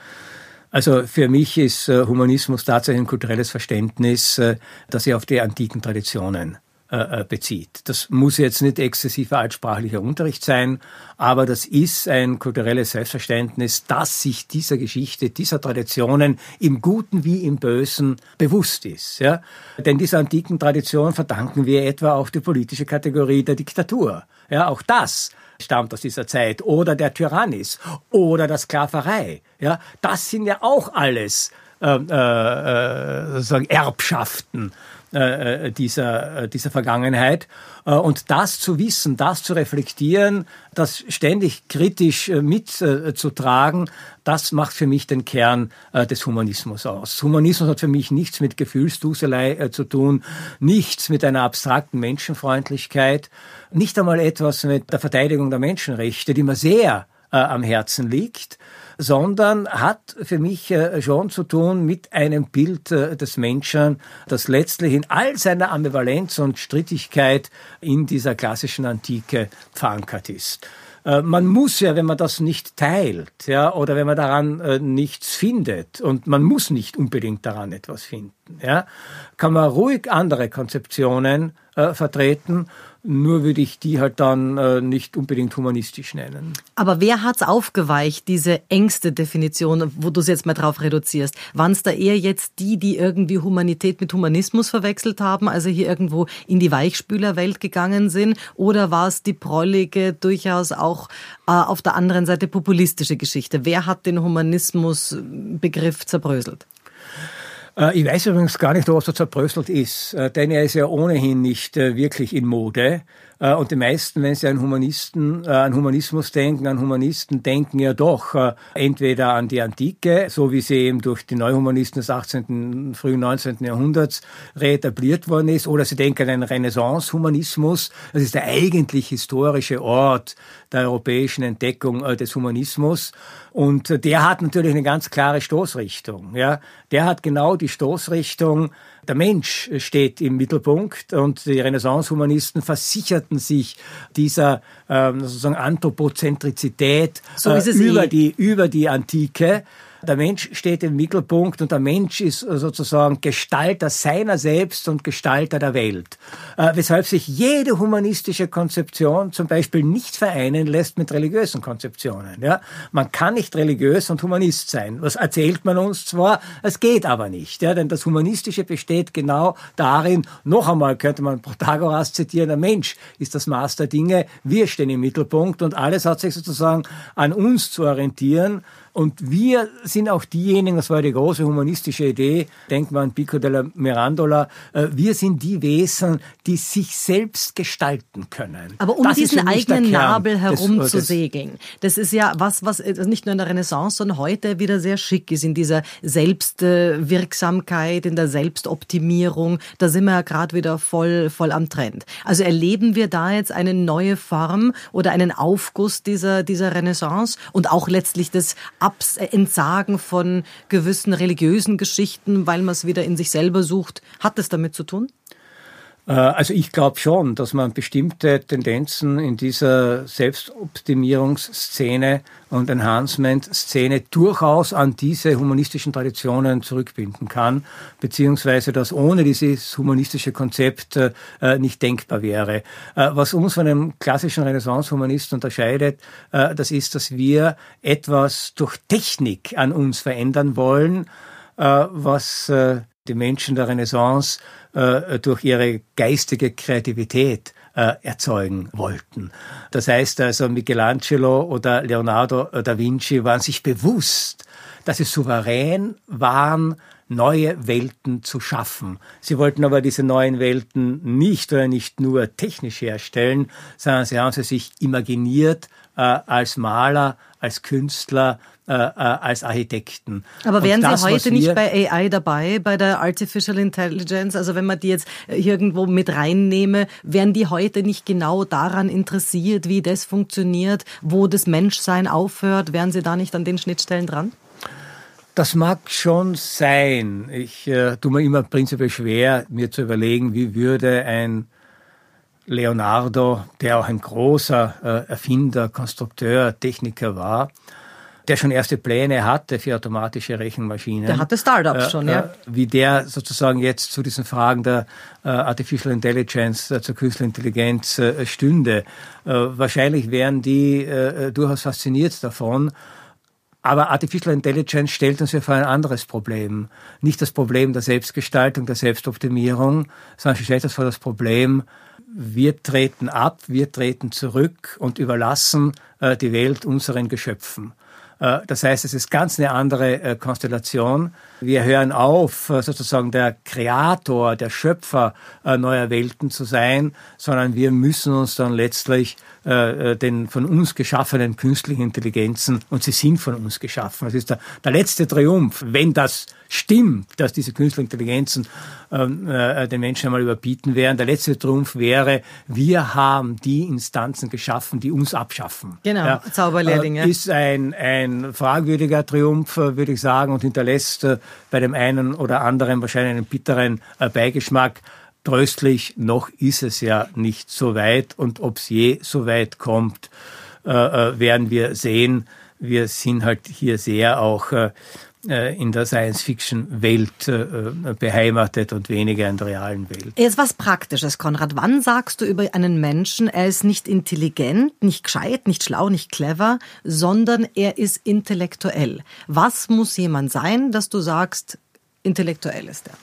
Also für mich ist äh, Humanismus tatsächlich ein kulturelles Verständnis, das sich auf die antiken Traditionen äh, äh, bezieht. Das muss jetzt nicht exzessiver altsprachlicher Unterricht sein, aber das ist ein kulturelles Selbstverständnis, das sich dieser Geschichte, dieser Traditionen im Guten wie im Bösen bewusst ist. Ja? Denn dieser antiken Tradition verdanken wir etwa auch die politische Kategorie der Diktatur. Ja, auch das stammt aus dieser Zeit oder der Tyrannis oder der Sklaverei. Ja, das sind ja auch alles äh, äh, sozusagen Erbschaften äh, äh, dieser, äh, dieser Vergangenheit. Und das zu wissen, das zu reflektieren, das ständig kritisch mitzutragen, das macht für mich den Kern des Humanismus aus. Humanismus hat für mich nichts mit Gefühlsduselei zu tun, nichts mit einer abstrakten Menschenfreundlichkeit, nicht einmal etwas mit der Verteidigung der Menschenrechte, die mir sehr am Herzen liegt, sondern hat für mich äh, schon zu tun mit einem Bild äh, des Menschen, das letztlich in all seiner Ambivalenz und Strittigkeit in dieser klassischen Antike verankert ist. Äh, man muss ja, wenn man das nicht teilt, ja, oder wenn man daran nichts findet, und man muss nicht unbedingt daran etwas finden, ja, kann man ruhig andere Konzeptionen äh, vertreten nur würde ich die halt dann äh, nicht unbedingt humanistisch nennen. Aber wer hat's aufgeweicht, diese engste Definition, wo du es jetzt mal drauf reduzierst? Waren es da eher jetzt die, die irgendwie Humanität mit Humanismus verwechselt haben, also hier irgendwo in die Weichspülerwelt gegangen sind? Oder war es die prollige, durchaus auch äh, auf der anderen Seite populistische Geschichte? Wer hat den Humanismusbegriff zerbröselt? Äh, ich weiß übrigens gar nicht, was so zerbröselt ist, äh, denn er ist ja ohnehin nicht äh, wirklich in Mode. Äh, und die meisten, wenn sie an Humanisten, äh, an Humanismus denken, an Humanisten denken ja doch äh, entweder an die Antike, so wie sie eben durch die Neuhumanisten des 18., frühen 19. Jahrhunderts reetabliert worden ist, oder sie denken an den Renaissance-Humanismus. Das ist der eigentlich historische Ort der europäischen Entdeckung des Humanismus. Und der hat natürlich eine ganz klare Stoßrichtung. Ja, der hat genau die Stoßrichtung der Mensch steht im Mittelpunkt und die Renaissance-Humanisten versicherten sich dieser ähm, sozusagen Anthropozentrizität so äh, über, eh. die, über die Antike. Der Mensch steht im Mittelpunkt und der Mensch ist sozusagen Gestalter seiner selbst und Gestalter der Welt. Äh, weshalb sich jede humanistische Konzeption zum Beispiel nicht vereinen lässt mit religiösen Konzeptionen. Ja? Man kann nicht religiös und Humanist sein. Was erzählt man uns zwar, es geht aber nicht. Ja? Denn das Humanistische besteht genau darin, noch einmal könnte man Protagoras zitieren, der Mensch ist das Maß der Dinge, wir stehen im Mittelpunkt und alles hat sich sozusagen an uns zu orientieren. Und wir sind auch diejenigen, das war die große humanistische Idee, denkt man an Pico della Mirandola, äh, wir sind die Wesen, die sich selbst gestalten können. Aber um das diesen eigenen Nabel herum des, zu des, segeln, das ist ja was, was äh, nicht nur in der Renaissance, sondern heute wieder sehr schick ist, in dieser Selbstwirksamkeit, in der Selbstoptimierung. Da sind wir ja gerade wieder voll, voll am Trend. Also erleben wir da jetzt eine neue Form oder einen Aufguss dieser, dieser Renaissance und auch letztlich das Abs äh, Entsagen von gewissen religiösen Geschichten, weil man es wieder in sich selber sucht. Hat das damit zu tun? Äh, also ich glaube schon, dass man bestimmte Tendenzen in dieser Selbstoptimierungsszene und Enhancement-Szene durchaus an diese humanistischen Traditionen zurückbinden kann, beziehungsweise dass ohne dieses humanistische Konzept äh, nicht denkbar wäre. Äh, was uns von einem klassischen Renaissance-Humanisten unterscheidet, äh, das ist, dass wir etwas durch Technik an uns verändern wollen, äh, was äh, die Menschen der Renaissance äh, durch ihre geistige Kreativität äh, erzeugen wollten. Das heißt also, Michelangelo oder Leonardo da Vinci waren sich bewusst, dass sie souverän waren, neue Welten zu schaffen. Sie wollten aber diese neuen Welten nicht oder nicht nur technisch herstellen, sondern sie haben sie sich imaginiert, äh, als Maler, als Künstler, äh, äh, als Architekten. Aber wären das, Sie heute nicht bei AI dabei, bei der Artificial Intelligence? Also wenn man die jetzt irgendwo mit reinnehme, wären die heute nicht genau daran interessiert, wie das funktioniert, wo das Menschsein aufhört? Wären Sie da nicht an den Schnittstellen dran? Das mag schon sein. Ich äh, tue mir immer prinzipiell schwer, mir zu überlegen, wie würde ein Leonardo, der auch ein großer äh, Erfinder, Konstrukteur, Techniker war, der schon erste Pläne hatte für automatische Rechenmaschinen. Der hatte Startups äh, schon, ja. Äh, wie der sozusagen jetzt zu diesen Fragen der äh, Artificial Intelligence, äh, zur künstlichen Intelligenz äh, stünde. Äh, wahrscheinlich wären die durchaus fasziniert davon. Aber Artificial Intelligence stellt uns ja vor ein anderes Problem. Nicht das Problem der Selbstgestaltung, der Selbstoptimierung, sondern sie stellt uns vor das Problem, wir treten ab, wir treten zurück und überlassen äh, die Welt unseren Geschöpfen. Äh, das heißt, es ist ganz eine andere äh, Konstellation. Wir hören auf, äh, sozusagen der Kreator, der Schöpfer neuer Welten zu sein, sondern wir müssen uns dann letztlich den von uns geschaffenen künstlichen Intelligenzen, und sie sind von uns geschaffen. Das ist der, der letzte Triumph, wenn das stimmt, dass diese künstlichen Intelligenzen ähm, äh, den Menschen einmal überbieten werden. Der letzte Trumpf wäre, wir haben die Instanzen geschaffen, die uns abschaffen. Genau, ja, Zauberlehrling. Äh, ist ein, ein fragwürdiger Triumph, äh, würde ich sagen, und hinterlässt äh, bei dem einen oder anderen wahrscheinlich einen bitteren äh, Beigeschmack. Tröstlich, noch ist es ja nicht so weit und ob es je so weit kommt, äh, werden wir sehen. Wir sind halt hier sehr auch äh, in der Science-Fiction-Welt äh, beheimatet und weniger in der realen Welt. Jetzt was Praktisches, Konrad. Wann sagst du über einen Menschen, er ist nicht intelligent, nicht gescheit, nicht schlau, nicht clever, sondern er ist intellektuell? Was muss jemand sein, dass du sagst, intellektuell ist er?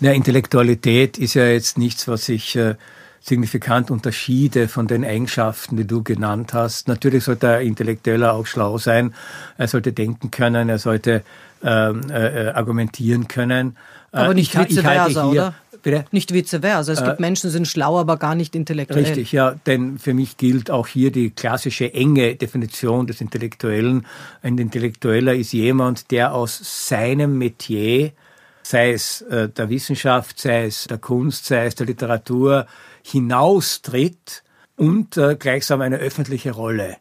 Na, Intellektualität ist ja jetzt nichts, was ich äh, signifikant Unterschiede von den Eigenschaften, die du genannt hast. Natürlich sollte ein Intellektueller auch schlau sein. Er sollte denken können, er sollte ähm, äh, äh argumentieren können. Äh, aber nicht vice versa, oder? Bitte? Nicht vice versa. Es gibt äh, Menschen, die sind schlau, aber gar nicht intellektuell. Richtig, ja. Denn für mich gilt auch hier die klassische enge Definition des Intellektuellen. Ein Intellektueller ist jemand, der aus seinem Metier, sei es äh, der Wissenschaft, sei es der Kunst, sei es der Literatur, hinaustritt und äh, gleichsam eine öffentliche Rolle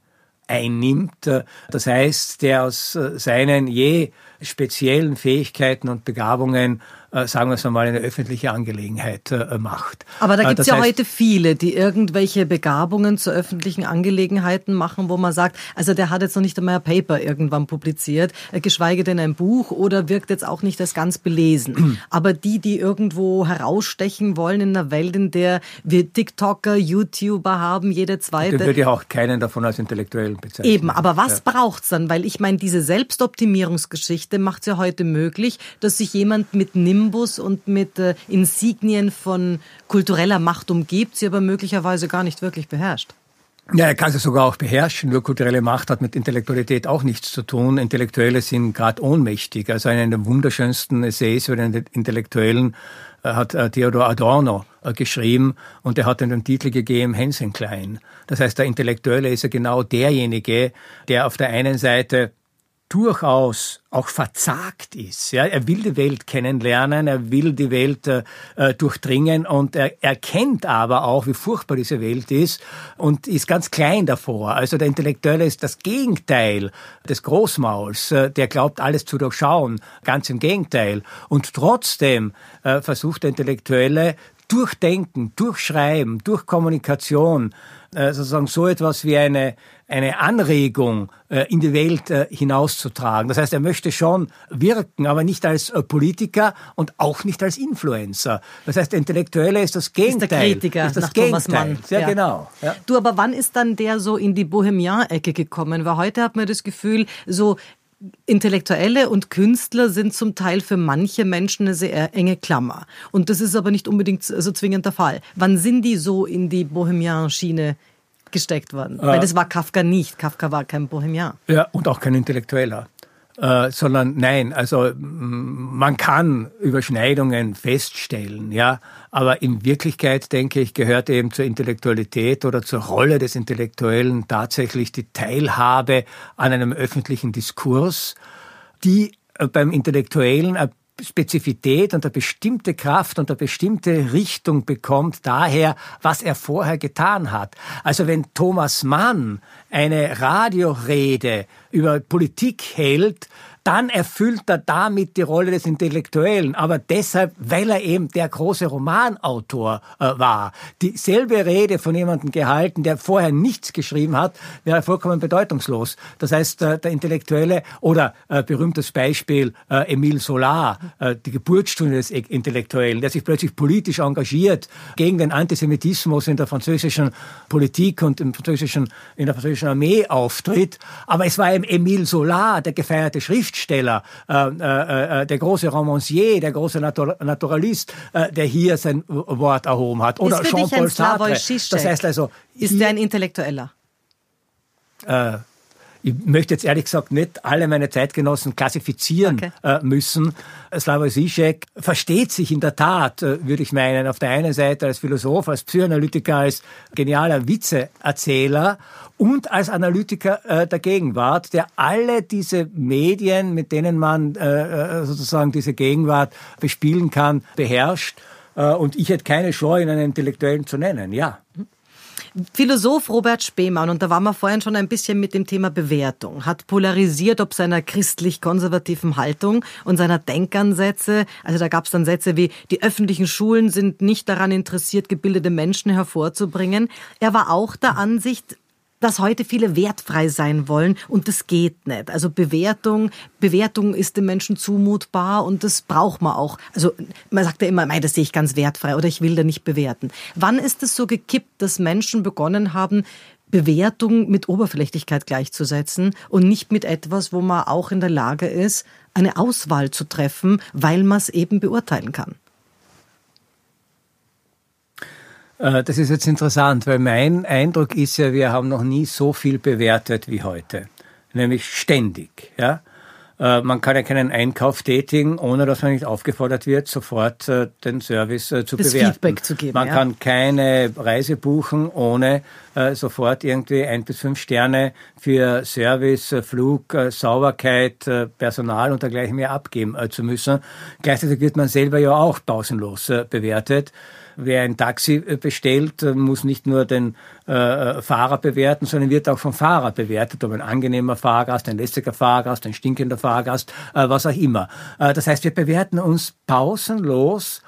einnimmt. Äh, das heißt, der aus äh, seinen je speziellen Fähigkeiten und Begabungen sagen wir es einmal, eine öffentliche Angelegenheit äh, macht. Aber da gibt es ja heißt, heute viele, die irgendwelche Begabungen zu öffentlichen Angelegenheiten machen, wo man sagt, also der hat jetzt noch nicht einmal ein Paper irgendwann publiziert, äh, geschweige denn ein Buch oder wirkt jetzt auch nicht als ganz belesen. Aber die, die irgendwo herausstechen wollen in einer Welt, in der wir TikToker, YouTuber haben, jede zweite. Dann würde ja auch keinen davon als intellektuell bezeichnen. Eben, aber was ja. braucht's dann? Weil ich meine, diese Selbstoptimierungsgeschichte macht es ja heute möglich, dass sich jemand mit Nimm Nimbus und mit äh, Insignien von kultureller Macht umgibt, sie aber möglicherweise gar nicht wirklich beherrscht. Ja, er kann sie sogar auch beherrschen. Nur kulturelle Macht hat mit Intellektualität auch nichts zu tun. Intellektuelle sind gerade ohnmächtig. Also einer der wunderschönsten Essays über den Intellektuellen äh, hat äh, Theodor Adorno äh, geschrieben und er hat den Titel gegeben Hensenklein. Das heißt, der Intellektuelle ist ja genau derjenige, der auf der einen Seite durchaus auch verzagt ist. Ja, er will die Welt kennenlernen, er will die Welt äh, äh, durchdringen und er erkennt aber auch, wie furchtbar diese Welt ist und ist ganz klein davor. Also der Intellektuelle ist das Gegenteil des Großmauls, äh, der glaubt, alles zu durchschauen. Ganz im Gegenteil. Und trotzdem äh, versucht der Intellektuelle durch Denken, durch Schreiben, durch Kommunikation, äh, sozusagen so etwas wie eine, eine Anregung äh, in die Welt äh, hinauszutragen. Das heißt, er möchte schon wirken, aber nicht als Politiker und auch nicht als Influencer. Das heißt, der Intellektuelle ist das Gegenteil. Ist der Kritiker ist das nach Gegenteil. Thomas Mann. Sehr ja. genau. Ja. Du, aber wann ist dann der so in die Bohemian-Ecke gekommen? Weil heute hat man das Gefühl, so Intellektuelle und Künstler sind zum Teil für manche Menschen eine sehr enge Klammer. Und das ist aber nicht unbedingt so zwingend der Fall. Wann sind die so in die Bohemian-Schiene gesteckt worden? Äh, Weil das war Kafka nicht. Kafka war kein Bohemian. Ja, und auch kein Intellektueller. Äh, sondern nein, also man kann Überschneidungen feststellen, ja, aber in Wirklichkeit denke ich gehört eben zur Intellektualität oder zur Rolle des Intellektuellen tatsächlich die Teilhabe an einem öffentlichen Diskurs, die äh, beim Intellektuellen Spezifität und eine bestimmte Kraft und eine bestimmte Richtung bekommt daher, was er vorher getan hat. Also wenn Thomas Mann eine Radiorede über Politik hält, dann erfüllt er damit die Rolle des Intellektuellen. Aber deshalb, weil er eben der große Romanautor äh, war. Dieselbe Rede von jemandem gehalten, der vorher nichts geschrieben hat, wäre vollkommen bedeutungslos. Das heißt, äh, der Intellektuelle oder äh, berühmtes Beispiel äh, Emile Solar, äh, die Geburtsstunde des Intellektuellen, der sich plötzlich politisch engagiert gegen den Antisemitismus in der französischen Politik und im französischen, in der französischen Armee auftritt. Aber es war eben Emile Solar, der gefeierte Schriftsteller, Schriftsteller, äh, äh, äh, der große Romancier, der große Natur Naturalist, äh, der hier sein Wort erhoben hat. Oder Jean-Paul Sartre. Das heißt also, ist der ein Intellektueller? Äh, ich möchte jetzt ehrlich gesagt nicht alle meine Zeitgenossen klassifizieren okay. äh, müssen. Slavoj Zizek versteht sich in der Tat, äh, würde ich meinen, auf der einen Seite als Philosoph, als Psychoanalytiker, als genialer Witzeerzähler und als Analytiker äh, der Gegenwart, der alle diese Medien, mit denen man äh, äh sozusagen diese Gegenwart bespielen kann, beherrscht. Und ich hätte keine Scheu, ihn einen Intellektuellen zu nennen, ja. Philosoph Robert Spemann, und da waren wir vorhin schon ein bisschen mit dem Thema Bewertung, hat polarisiert ob seiner christlich-konservativen Haltung und seiner Denkansätze. Also da gab es dann Sätze wie, die öffentlichen Schulen sind nicht daran interessiert, gebildete Menschen hervorzubringen. Er war auch der Ansicht, dass heute viele wertfrei sein wollen und das geht nicht. Also Bewertung, Bewertung ist dem Menschen zumutbar und das braucht man auch. Also man sagt ja immer, mei, das sehe ich ganz wertfrei oder ich will da nicht bewerten. Wann ist es so gekippt, dass Menschen begonnen haben, Bewertung mit Oberflächlichkeit gleichzusetzen und nicht mit etwas, wo man auch in der Lage ist, eine Auswahl zu treffen, weil man es eben beurteilen kann? Äh, das ist jetzt interessant, weil mein Eindruck ist ja, wir haben noch nie so viel bewertet wie heute. Nämlich ständig. Ja? Äh, man kann ja keinen Einkauf tätigen, ohne dass man nicht aufgefordert wird, sofort äh, den Service zu das bewerten. Feedback zu geben. Man ja. kann keine Reise buchen, ohne sofort irgendwie ein bis fünf Sterne für Service, Flug, Sauberkeit, Personal und dergleichen mehr abgeben zu müssen. Gleichzeitig wird man selber ja auch pausenlos bewertet. Wer ein Taxi äh, bestellt, äh, muss nicht nur den äh, Fahrer bewerten, sondern wird auch vom Fahrer bewertet, ob ein angenehmer Fahrgast, ein lästiger Fahrgast, ein stinkender Fahrgast, äh, was auch immer. Äh, das heißt, wir bewerten uns pausenlos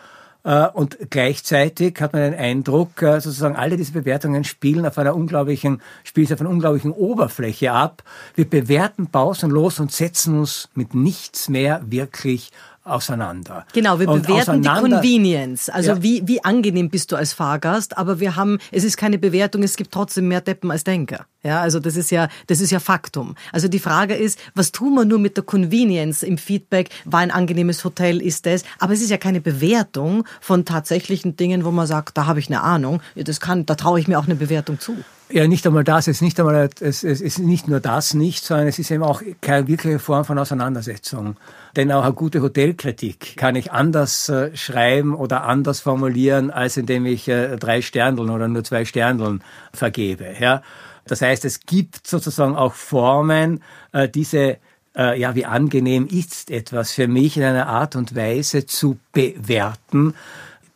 äh, und gleichzeitig hat man den Eindruck, sozusagen alle diese Bewertungen spielen auf einer unglaublichen, spielen auf einer unglaublichen Oberfläche ab. Wir bewerten pausenlos und setzen uns mit nichts mehr wirklich auseinander. Genau, wir und bewerten die Convenience. Also ja. wie, wie angenehm bist du als Fahrgast, aber wir haben, es ist keine Bewertung, es gibt trotzdem mehr Deppen als Denker. Ja, also das ist ja, das ist ja Faktum. Also die Frage ist, was tun wir nur mit der Convenience im Feedback? War ein angenehmes Hotel, ist das? Aber es ist ja keine Bewertung von tatsächlichen Dingen, wo man sagt, da habe ich eine Ahnung, das kann, da traue ich mir auch eine Bewertung zu. Ja, nicht einmal das, es ist nicht einmal, es, es ist nicht nur das nicht, sondern es ist eben auch keine wirkliche Form von Auseinandersetzung. Denn auch eine gute Hotelkritik kann ich anders äh, schreiben oder anders formulieren, als indem ich äh, drei Sterndeln oder nur zwei Sterndeln vergebe. Ja? Das heißt, es gibt sozusagen auch Formen, äh, diese äh, ja, wie angenehm ist etwas für mich in einer Art und Weise zu bewerten,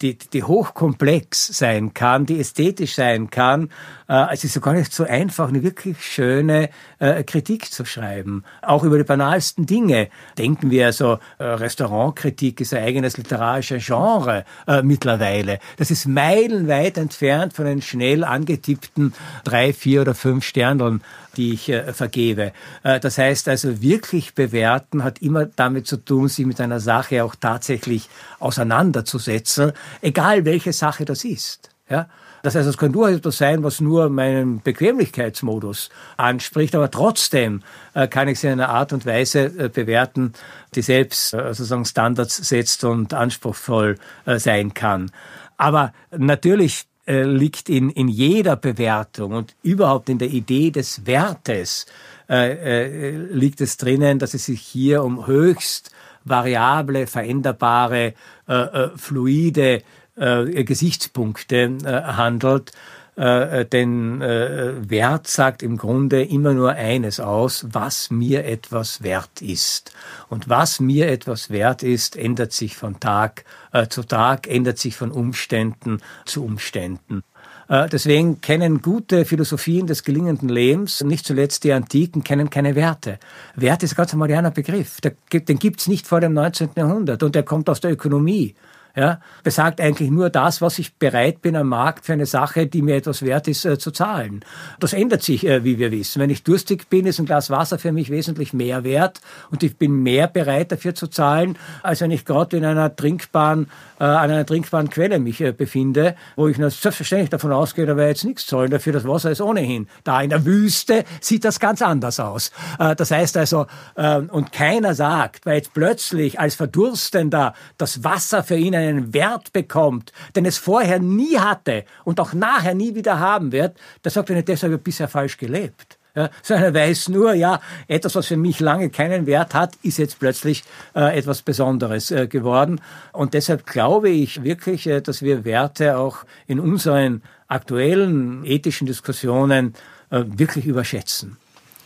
die, die hochkomplex sein kann, die ästhetisch sein kann. Äh, es ist so gar nicht so einfach, eine wirklich schöne äh, Kritik zu schreiben. Auch über die banalsten Dinge. Denken wir also, äh, Restaurantkritik ist ein eigenes literarisches Genre mittlerweile. Das ist meilenweit entfernt von den schnell angetippten drei, vier oder fünf Sternen die ich vergebe. Das heißt also, wirklich bewerten hat immer damit zu tun, sich mit einer Sache auch tatsächlich auseinanderzusetzen, egal welche Sache das ist. Ja? Das heißt, es kann nur etwas sein, was nur meinen Bequemlichkeitsmodus anspricht, aber trotzdem äh, kann ich sie in einer Art und Weise äh, bewerten, die selbst äh, sozusagen Standards setzt und anspruchsvoll sein kann. Aber natürlich liegt in, in jeder Bewertung und überhaupt in der Idee des Wertes äh, liegt es drinnen, dass es sich hier um höchst variable, veränderbare, äh, fluide äh, Gesichtspunkte äh, handelt. Äh, denn äh, Wert sagt im Grunde immer nur eines aus, was mir etwas wert ist. Und was mir etwas wert ist, ändert sich von Tag äh, zu Tag, ändert sich von Umständen zu Umständen. Äh, deswegen kennen gute Philosophien des gelingenden Lebens, nicht zuletzt die Antiken, kennen keine Werte. Wert ist ein ganz moderner Begriff. Den gibt's nicht vor dem 19. Jahrhundert und der kommt aus der Ökonomie ja, besagt eigentlich nur das, was ich bereit bin am Markt für eine Sache, die mir etwas wert ist, äh, zu zahlen. Das ändert sich, äh, wie wir wissen. Wenn ich durstig bin, ist ein Glas Wasser für mich wesentlich mehr wert und ich bin mehr bereit dafür zu zahlen, als wenn ich gerade in einer trinkbaren, an einer trinkbaren Quelle mich äh, befinde, wo ich selbstverständlich davon ausgehe, da ich jetzt nichts zahlen dafür, das Wasser ist ohnehin da. In der Wüste sieht das ganz anders aus. Äh, das heißt also, äh, und keiner sagt, weil jetzt plötzlich als Verdurstender das Wasser für ihn einen Wert bekommt, den es vorher nie hatte und auch nachher nie wieder haben wird, der sagt, er deshalb bisher falsch gelebt. Ja, sondern er weiß nur, ja, etwas, was für mich lange keinen Wert hat, ist jetzt plötzlich äh, etwas Besonderes äh, geworden. Und deshalb glaube ich wirklich, äh, dass wir Werte auch in unseren aktuellen ethischen Diskussionen äh, wirklich überschätzen.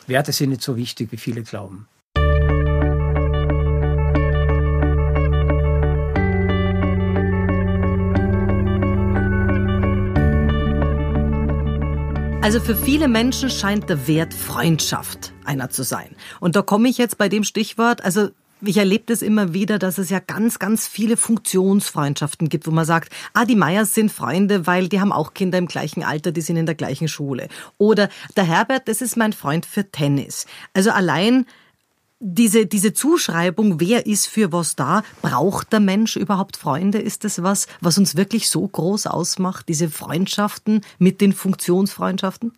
Werte sind nicht so wichtig, wie viele glauben. Also für viele Menschen scheint der Wert Freundschaft einer zu sein. Und da komme ich jetzt bei dem Stichwort, also ich erlebe das immer wieder, dass es ja ganz, ganz viele Funktionsfreundschaften gibt, wo man sagt, ah, die Meyers sind Freunde, weil die haben auch Kinder im gleichen Alter, die sind in der gleichen Schule. Oder der Herbert, das ist mein Freund für Tennis. Also allein diese, diese Zuschreibung, wer ist für was da, braucht der Mensch überhaupt Freunde? Ist das was, was uns wirklich so groß ausmacht, diese Freundschaften mit den Funktionsfreundschaften?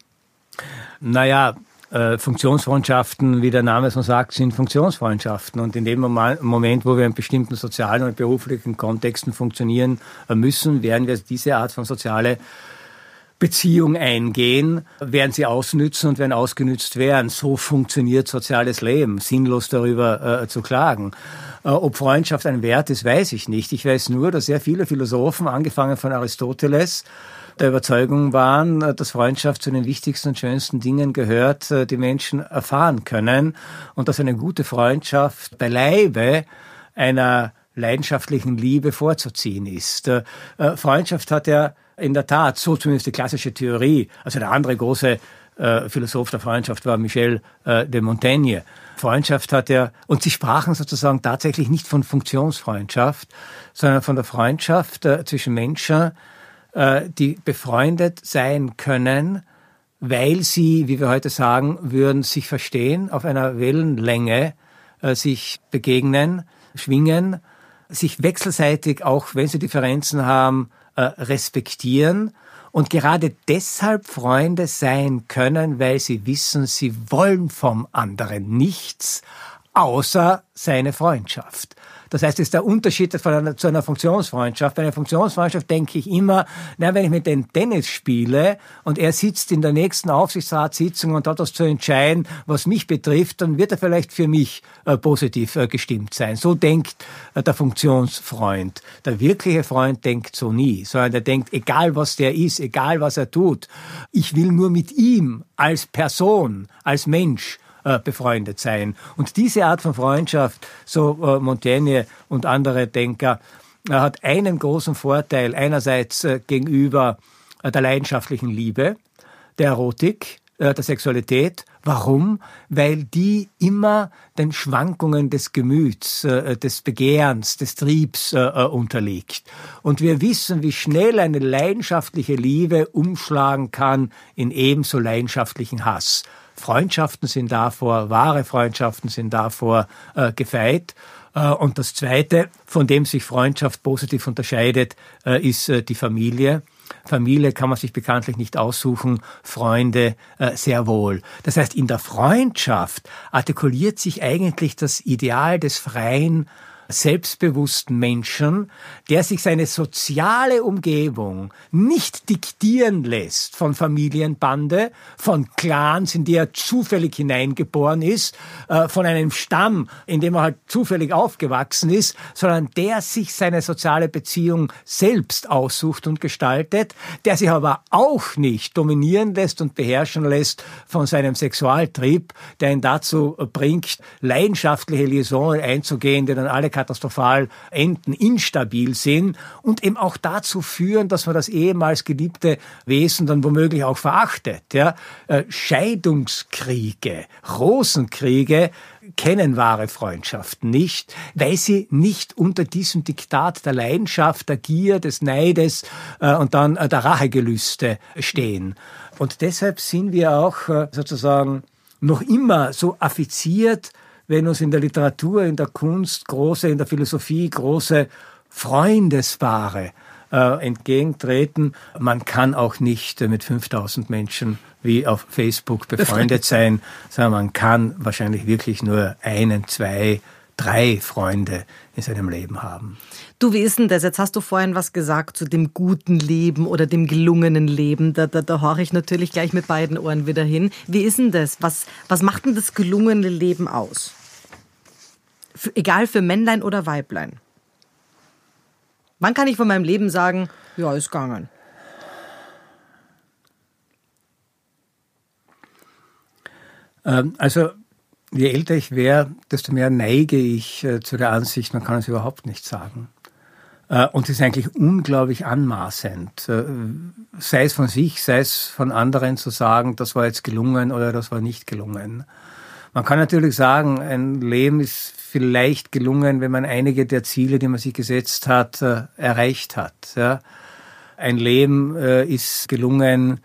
Naja, äh, Funktionsfreundschaften, wie der Name schon sagt, sind Funktionsfreundschaften. Und in dem Moment, wo wir in bestimmten sozialen und beruflichen Kontexten funktionieren müssen, werden wir diese Art von soziale Beziehung eingehen, werden sie ausnützen und werden ausgenützt werden. So funktioniert soziales Leben, sinnlos darüber äh, zu klagen. Äh, ob Freundschaft ein Wert ist, weiß ich nicht. Ich weiß nur, dass sehr viele Philosophen, angefangen von Aristoteles, der Überzeugung waren, äh, dass Freundschaft zu den wichtigsten und schönsten Dingen gehört, äh, die Menschen erfahren können und dass eine gute Freundschaft beileibe einer leidenschaftlichen Liebe vorzuziehen ist. Freundschaft hat ja in der Tat, so zumindest die klassische Theorie. Also der andere große äh, Philosoph der Freundschaft war Michel äh, de Montaigne. Freundschaft hat er, und sie sprachen sozusagen tatsächlich nicht von Funktionsfreundschaft, sondern von der Freundschaft äh, zwischen Menschen, äh, die befreundet sein können, weil sie, wie wir heute sagen würden, sich verstehen, auf einer Wellenlänge äh, sich begegnen, schwingen, sich wechselseitig, auch wenn sie Differenzen haben, äh, respektieren und gerade deshalb Freunde sein können, weil sie wissen, sie wollen vom anderen nichts außer seine Freundschaft. Das heißt, es ist der Unterschied zu einer Funktionsfreundschaft. Bei einer Funktionsfreundschaft denke ich immer, na, wenn ich mit dem Tennis spiele und er sitzt in der nächsten Aufsichtsratssitzung und hat das zu entscheiden, was mich betrifft, dann wird er vielleicht für mich äh, positiv äh, gestimmt sein. So denkt äh, der Funktionsfreund. Der wirkliche Freund denkt so nie, sondern der denkt, egal was der ist, egal was er tut, ich will nur mit ihm als Person, als Mensch äh, befreundet sein. Und diese Art von Freundschaft, so äh, Montaigne und andere Denker, äh, hat einen großen Vorteil einerseits äh, gegenüber der leidenschaftlichen Liebe, der Erotik, der Sexualität. Warum? Weil die immer den Schwankungen des Gemüts, des Begehrens, des Triebs unterliegt. Und wir wissen, wie schnell eine leidenschaftliche Liebe umschlagen kann in ebenso leidenschaftlichen Hass. Freundschaften sind davor, wahre Freundschaften sind davor äh, gefeit. Äh, und das Zweite, von dem sich Freundschaft positiv unterscheidet, äh, ist äh, die Familie. Familie kann man sich bekanntlich nicht aussuchen, Freunde äh, sehr wohl. Das heißt, in der Freundschaft artikuliert sich eigentlich das Ideal des freien selbstbewussten Menschen, der sich seine soziale Umgebung nicht diktieren lässt von Familienbande, von Clans, in die er zufällig hineingeboren ist, äh, von einem Stamm, in dem er halt zufällig aufgewachsen ist, sondern der sich seine soziale Beziehung selbst aussucht und gestaltet, der sich aber auch nicht dominieren lässt und beherrschen lässt von seinem Sexualtrieb, der ihn dazu bringt, leidenschaftliche Liaison einzugehen, die dann alle katastrophal enden, instabil sind und eben auch dazu führen, dass man das ehemals geliebte Wesen dann womöglich auch verachtet. Ja? Äh, Scheidungskriege, Rosenkriege kennen wahre Freundschaften nicht, weil sie nicht unter diesem Diktat der Leidenschaft, der Gier, des Neides äh, und dann äh, der Rachegelüste stehen. Und deshalb sind wir auch sozusagen noch immer so affiziert wenn uns in der Literatur, in der Kunst, große, in der Philosophie große Freundespaare äh, entgegentreten. Man kann auch nicht mit 5000 Menschen wie auf Facebook befreundet sein, sondern man kann wahrscheinlich wirklich nur einen, zwei, drei Freunde in seinem Leben haben. Du, wie ist denn das? Jetzt hast du vorhin was gesagt zu dem guten Leben oder dem gelungenen Leben. Da, da, da horche ich natürlich gleich mit beiden Ohren wieder hin. Wie ist denn das? Was, was macht denn das gelungene Leben aus? Für, egal für Männlein oder Weiblein. Wann kann ich von meinem Leben sagen, ja, ist gegangen? Ähm, also je älter ich wäre, desto mehr neige ich äh, zu der Ansicht, man kann es überhaupt nicht sagen. Äh, und es ist eigentlich unglaublich anmaßend, äh, sei es von sich, sei es von anderen zu sagen, das war jetzt gelungen oder das war nicht gelungen. Man kann natürlich sagen, ein Leben ist vielleicht gelungen, wenn man einige der Ziele, die man sich gesetzt hat, erreicht hat. Ein Leben ist gelungen,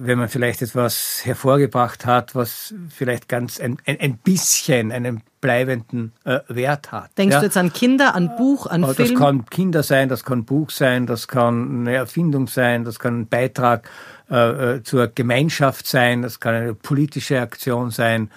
wenn man vielleicht etwas hervorgebracht hat, was vielleicht ganz ein, ein, ein bisschen einen bleibenden äh, Wert hat. Denkst ja? du jetzt an Kinder, an Buch, an das Film? Das kann Kinder sein, das kann Buch sein, das kann eine Erfindung sein, das kann ein Beitrag äh, äh zur Gemeinschaft sein, das kann eine politische Aktion sein.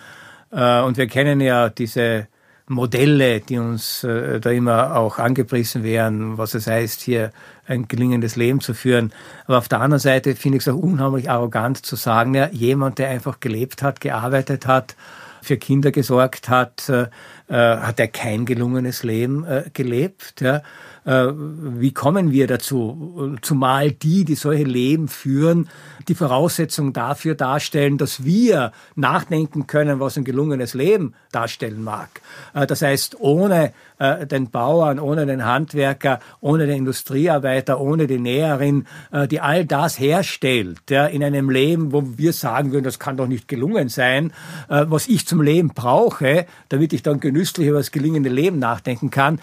Äh, und wir kennen ja diese Modelle, die uns äh, da immer auch angepriesen werden, was es heißt, hier ein gelingendes Leben zu führen. Aber auf der anderen Seite finde ich es auch unheimlich arrogant zu sagen, ja, jemand, der einfach gelebt hat, gearbeitet hat, für Kinder gesorgt hat, äh, äh hat er kein gelungenes Leben äh, gelebt. Ja? Äh, wie kommen wir dazu? Zumal die, die solche Leben führen, die Voraussetzung dafür darstellen, dass wir nachdenken können, was ein gelungenes Leben darstellen mag. Äh, das heißt, ohne äh, den Bauern, ohne den Handwerker, ohne den Industriearbeiter, ohne die Näherin, die all das herstellt, in einem Leben, wo wir sagen würden, das kann doch nicht gelungen sein, was ich zum Leben brauche, damit ich dann genüsslich über das gelingende Leben nachdenken kann,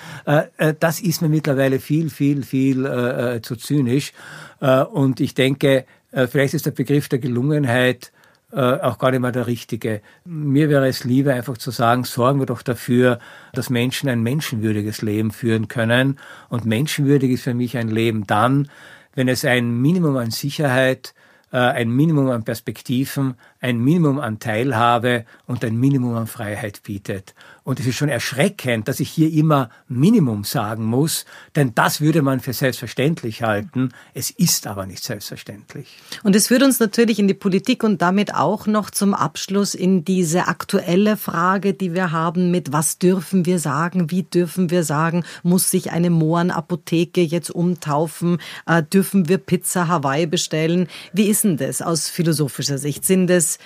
das ist mir mit mittlerweile viel, viel, viel äh, äh, zu zynisch. Äh, und ich denke, äh, vielleicht ist der Begriff der Gelungenheit äh, auch gar nicht mal der richtige. Mir wäre es lieber einfach zu sagen, sorgen wir doch dafür, dass Menschen ein menschenwürdiges Leben führen können. Und menschenwürdig ist für mich ein Leben dann, wenn es ein Minimum an Sicherheit, äh, ein Minimum an Perspektiven, ein Minimum an Teilhabe und ein Minimum an Freiheit bietet. Und es ist schon erschreckend, dass ich hier immer Minimum sagen muss, denn das würde man für selbstverständlich halten. Es ist aber nicht selbstverständlich. Und es führt uns natürlich in die Politik und damit auch noch zum Abschluss in diese aktuelle Frage, die wir haben mit was dürfen wir sagen, wie dürfen wir sagen, muss sich eine Mohrenapotheke jetzt umtaufen, äh, dürfen wir Pizza Hawaii bestellen? Wie ist denn das aus philosophischer Sicht? Sind es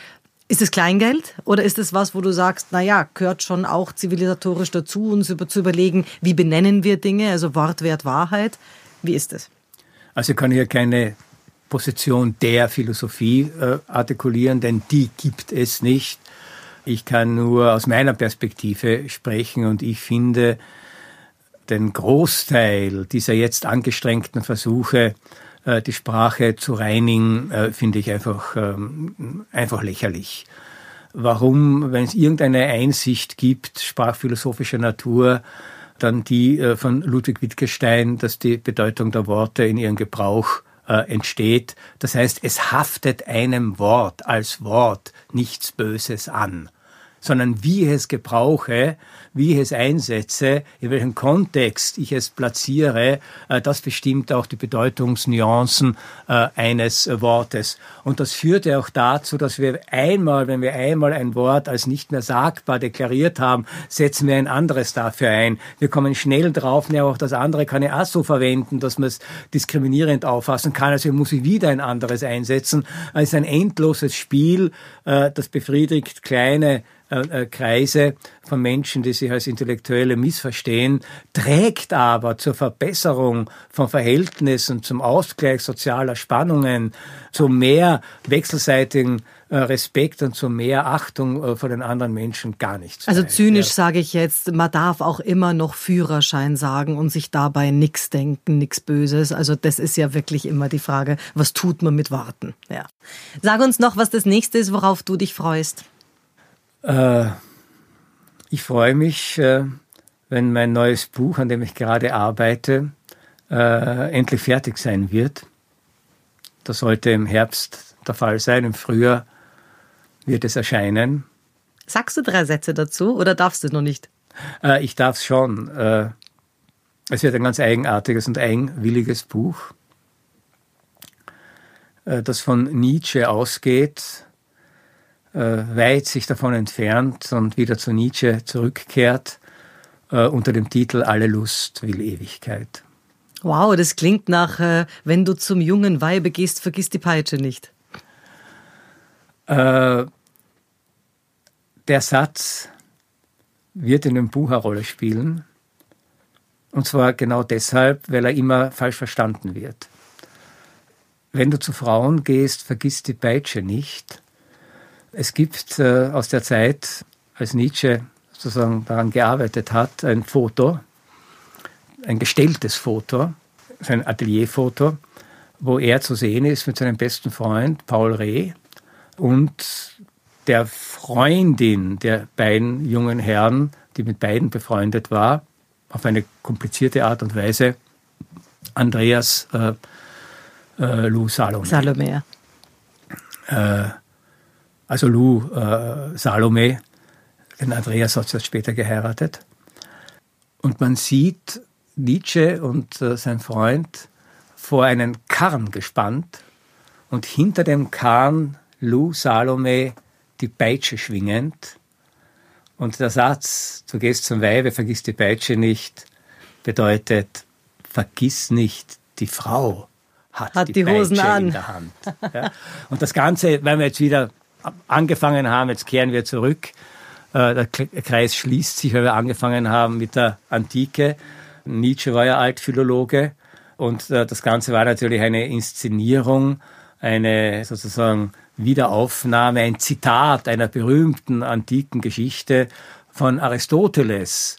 ist es Kleingeld oder ist es was, wo du sagst, na ja, gehört schon auch zivilisatorisch dazu, uns über, zu überlegen, wie benennen wir Dinge, also Wortwert, Wahrheit? Wie ist es? Also ich kann hier keine Position der Philosophie äh, artikulieren, denn die gibt es nicht. Ich kann nur aus meiner Perspektive sprechen und ich finde den Großteil dieser jetzt angestrengten Versuche, die Sprache zu reinigen, äh, finde ich einfach, ähm, einfach lächerlich. Warum, wenn es irgendeine Einsicht gibt, sprachphilosophischer Natur, dann die äh, von Ludwig Wittgenstein, dass die Bedeutung der Worte in ihrem Gebrauch entsteht. Das heißt, es haftet einem Wort als Wort nichts Böses an. Sondern wie ich es gebrauche, wie ich es einsetze, in welchem Kontext ich es platziere, äh, das bestimmt auch die Bedeutungsnuancen äh, eines Wortes. Und das führte auch dazu, dass wir einmal, wenn wir einmal ein Wort als nicht mehr sagbar deklariert haben, setzen wir ein anderes dafür ein. Wir kommen schnell drauf, ja, auch das andere kann ich auch so verwenden, dass man es diskriminierend auffassen kann. Also muss ich wieder ein anderes einsetzen. Es ist ein endloses Spiel, äh, das befriedigt kleine äh, äh, Kreise von Menschen, die sich als Intellektuelle missverstehen, trägt aber zur Verbesserung von Verhältnissen, zum Ausgleich sozialer Spannungen, zu mehr wechselseitigen äh, Respekt und zu mehr Achtung vor den anderen Menschen gar nichts. Also zynisch ja. sage ich jetzt, man darf auch immer noch Führerschein sagen und sich dabei nichts denken, nichts Böses. Also das ist ja wirklich immer die Frage, was tut man mit Warten? Ja. Sag uns noch, was das nächste ist, worauf du dich freust. Äh, ich freue mich, äh, wenn mein neues Buch, an dem ich gerade arbeite, äh, endlich fertig sein wird. Das sollte im Herbst der Fall sein. Im Frühjahr wird es erscheinen. Sagst du drei Sätze dazu oder darfst du noch nicht? Äh, ich darf es schon. Äh, es wird ein ganz eigenartiges und eigenwilliges Buch, das von Nietzsche ausgeht weit sich davon entfernt und wieder zu Nietzsche zurückkehrt äh, unter dem Titel Alle Lust will Ewigkeit. Wow, das klingt nach, äh, wenn du zum jungen Weibe gehst, vergiss die Peitsche nicht. Äh, der Satz wird in dem Buch eine Rolle spielen. Und zwar genau deshalb, weil er immer falsch verstanden wird. Wenn du zu Frauen gehst, vergiss die Peitsche nicht. Es gibt äh, aus der Zeit, als Nietzsche sozusagen daran gearbeitet hat, ein Foto, ein gestelltes Foto, sein Atelierfoto, wo er zu sehen ist mit seinem besten Freund Paul Reh und der Freundin der beiden jungen Herren, die mit beiden befreundet war, auf eine komplizierte Art und Weise, Andreas äh, äh, Lou Salome. Salome. Äh, also Lou äh, Salome, den Andreas hat sie später geheiratet. Und man sieht Nietzsche und äh, sein Freund vor einen Karren gespannt und hinter dem Karren Lou Salome die Peitsche schwingend. Und der Satz, du gehst zum Weibe, vergiss die Peitsche nicht, bedeutet, vergiss nicht, die Frau hat, hat die, die Hosen Peitsche an. in der Hand. Ja. Und das Ganze, wenn wir jetzt wieder angefangen haben, jetzt kehren wir zurück. Äh, der Kreis schließt sich, weil wir angefangen haben mit der Antike. Nietzsche war ja Altphilologe und äh, das Ganze war natürlich eine Inszenierung, eine sozusagen Wiederaufnahme, ein Zitat einer berühmten antiken Geschichte von Aristoteles,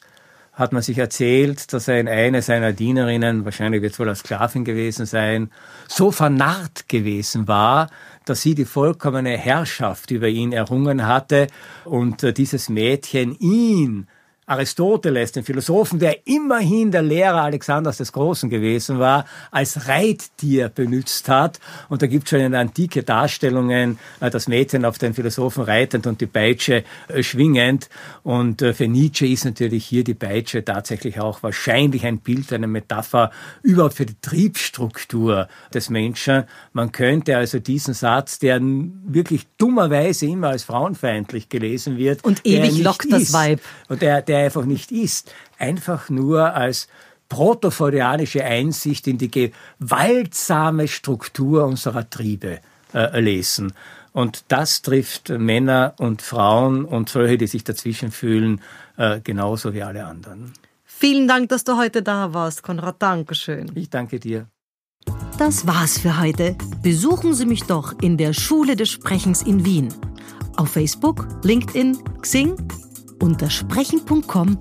hat man sich erzählt, dass er in eine seiner Dienerinnen, wahrscheinlich wird es wohl als Sklavin gewesen sein, so vernarrt gewesen war, dass sie die vollkommene Herrschaft über ihn errungen hatte und äh, dieses Mädchen ihn Aristoteles, den Philosophen, der immerhin der Lehrer Alexanders des Großen gewesen war, als Reittier benutzt hat. Und da gibt es schon in antike Darstellungen äh, das Mädchen auf den Philosophen reitend und die Peitsche äh, schwingend. Und äh, für Nietzsche ist natürlich hier die Peitsche tatsächlich auch wahrscheinlich ein Bild, eine Metapher überhaupt für die Triebstruktur des Menschen. Man könnte also diesen Satz, der wirklich dummerweise immer als frauenfeindlich gelesen wird. Und ewig lockt das Weib. Und der, der der einfach nicht ist, einfach nur als protoforianische Einsicht in die gewaltsame Struktur unserer Triebe äh, lesen. Und das trifft Männer und Frauen und solche, die sich dazwischen fühlen, äh, genauso wie alle anderen. Vielen Dank, dass du heute da warst, Konrad. Dankeschön. Ich danke dir. Das war's für heute. Besuchen Sie mich doch in der Schule des Sprechens in Wien. Auf Facebook, LinkedIn, Xing unter sprechen.com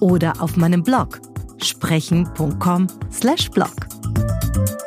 oder auf meinem Blog sprechen.com/blog.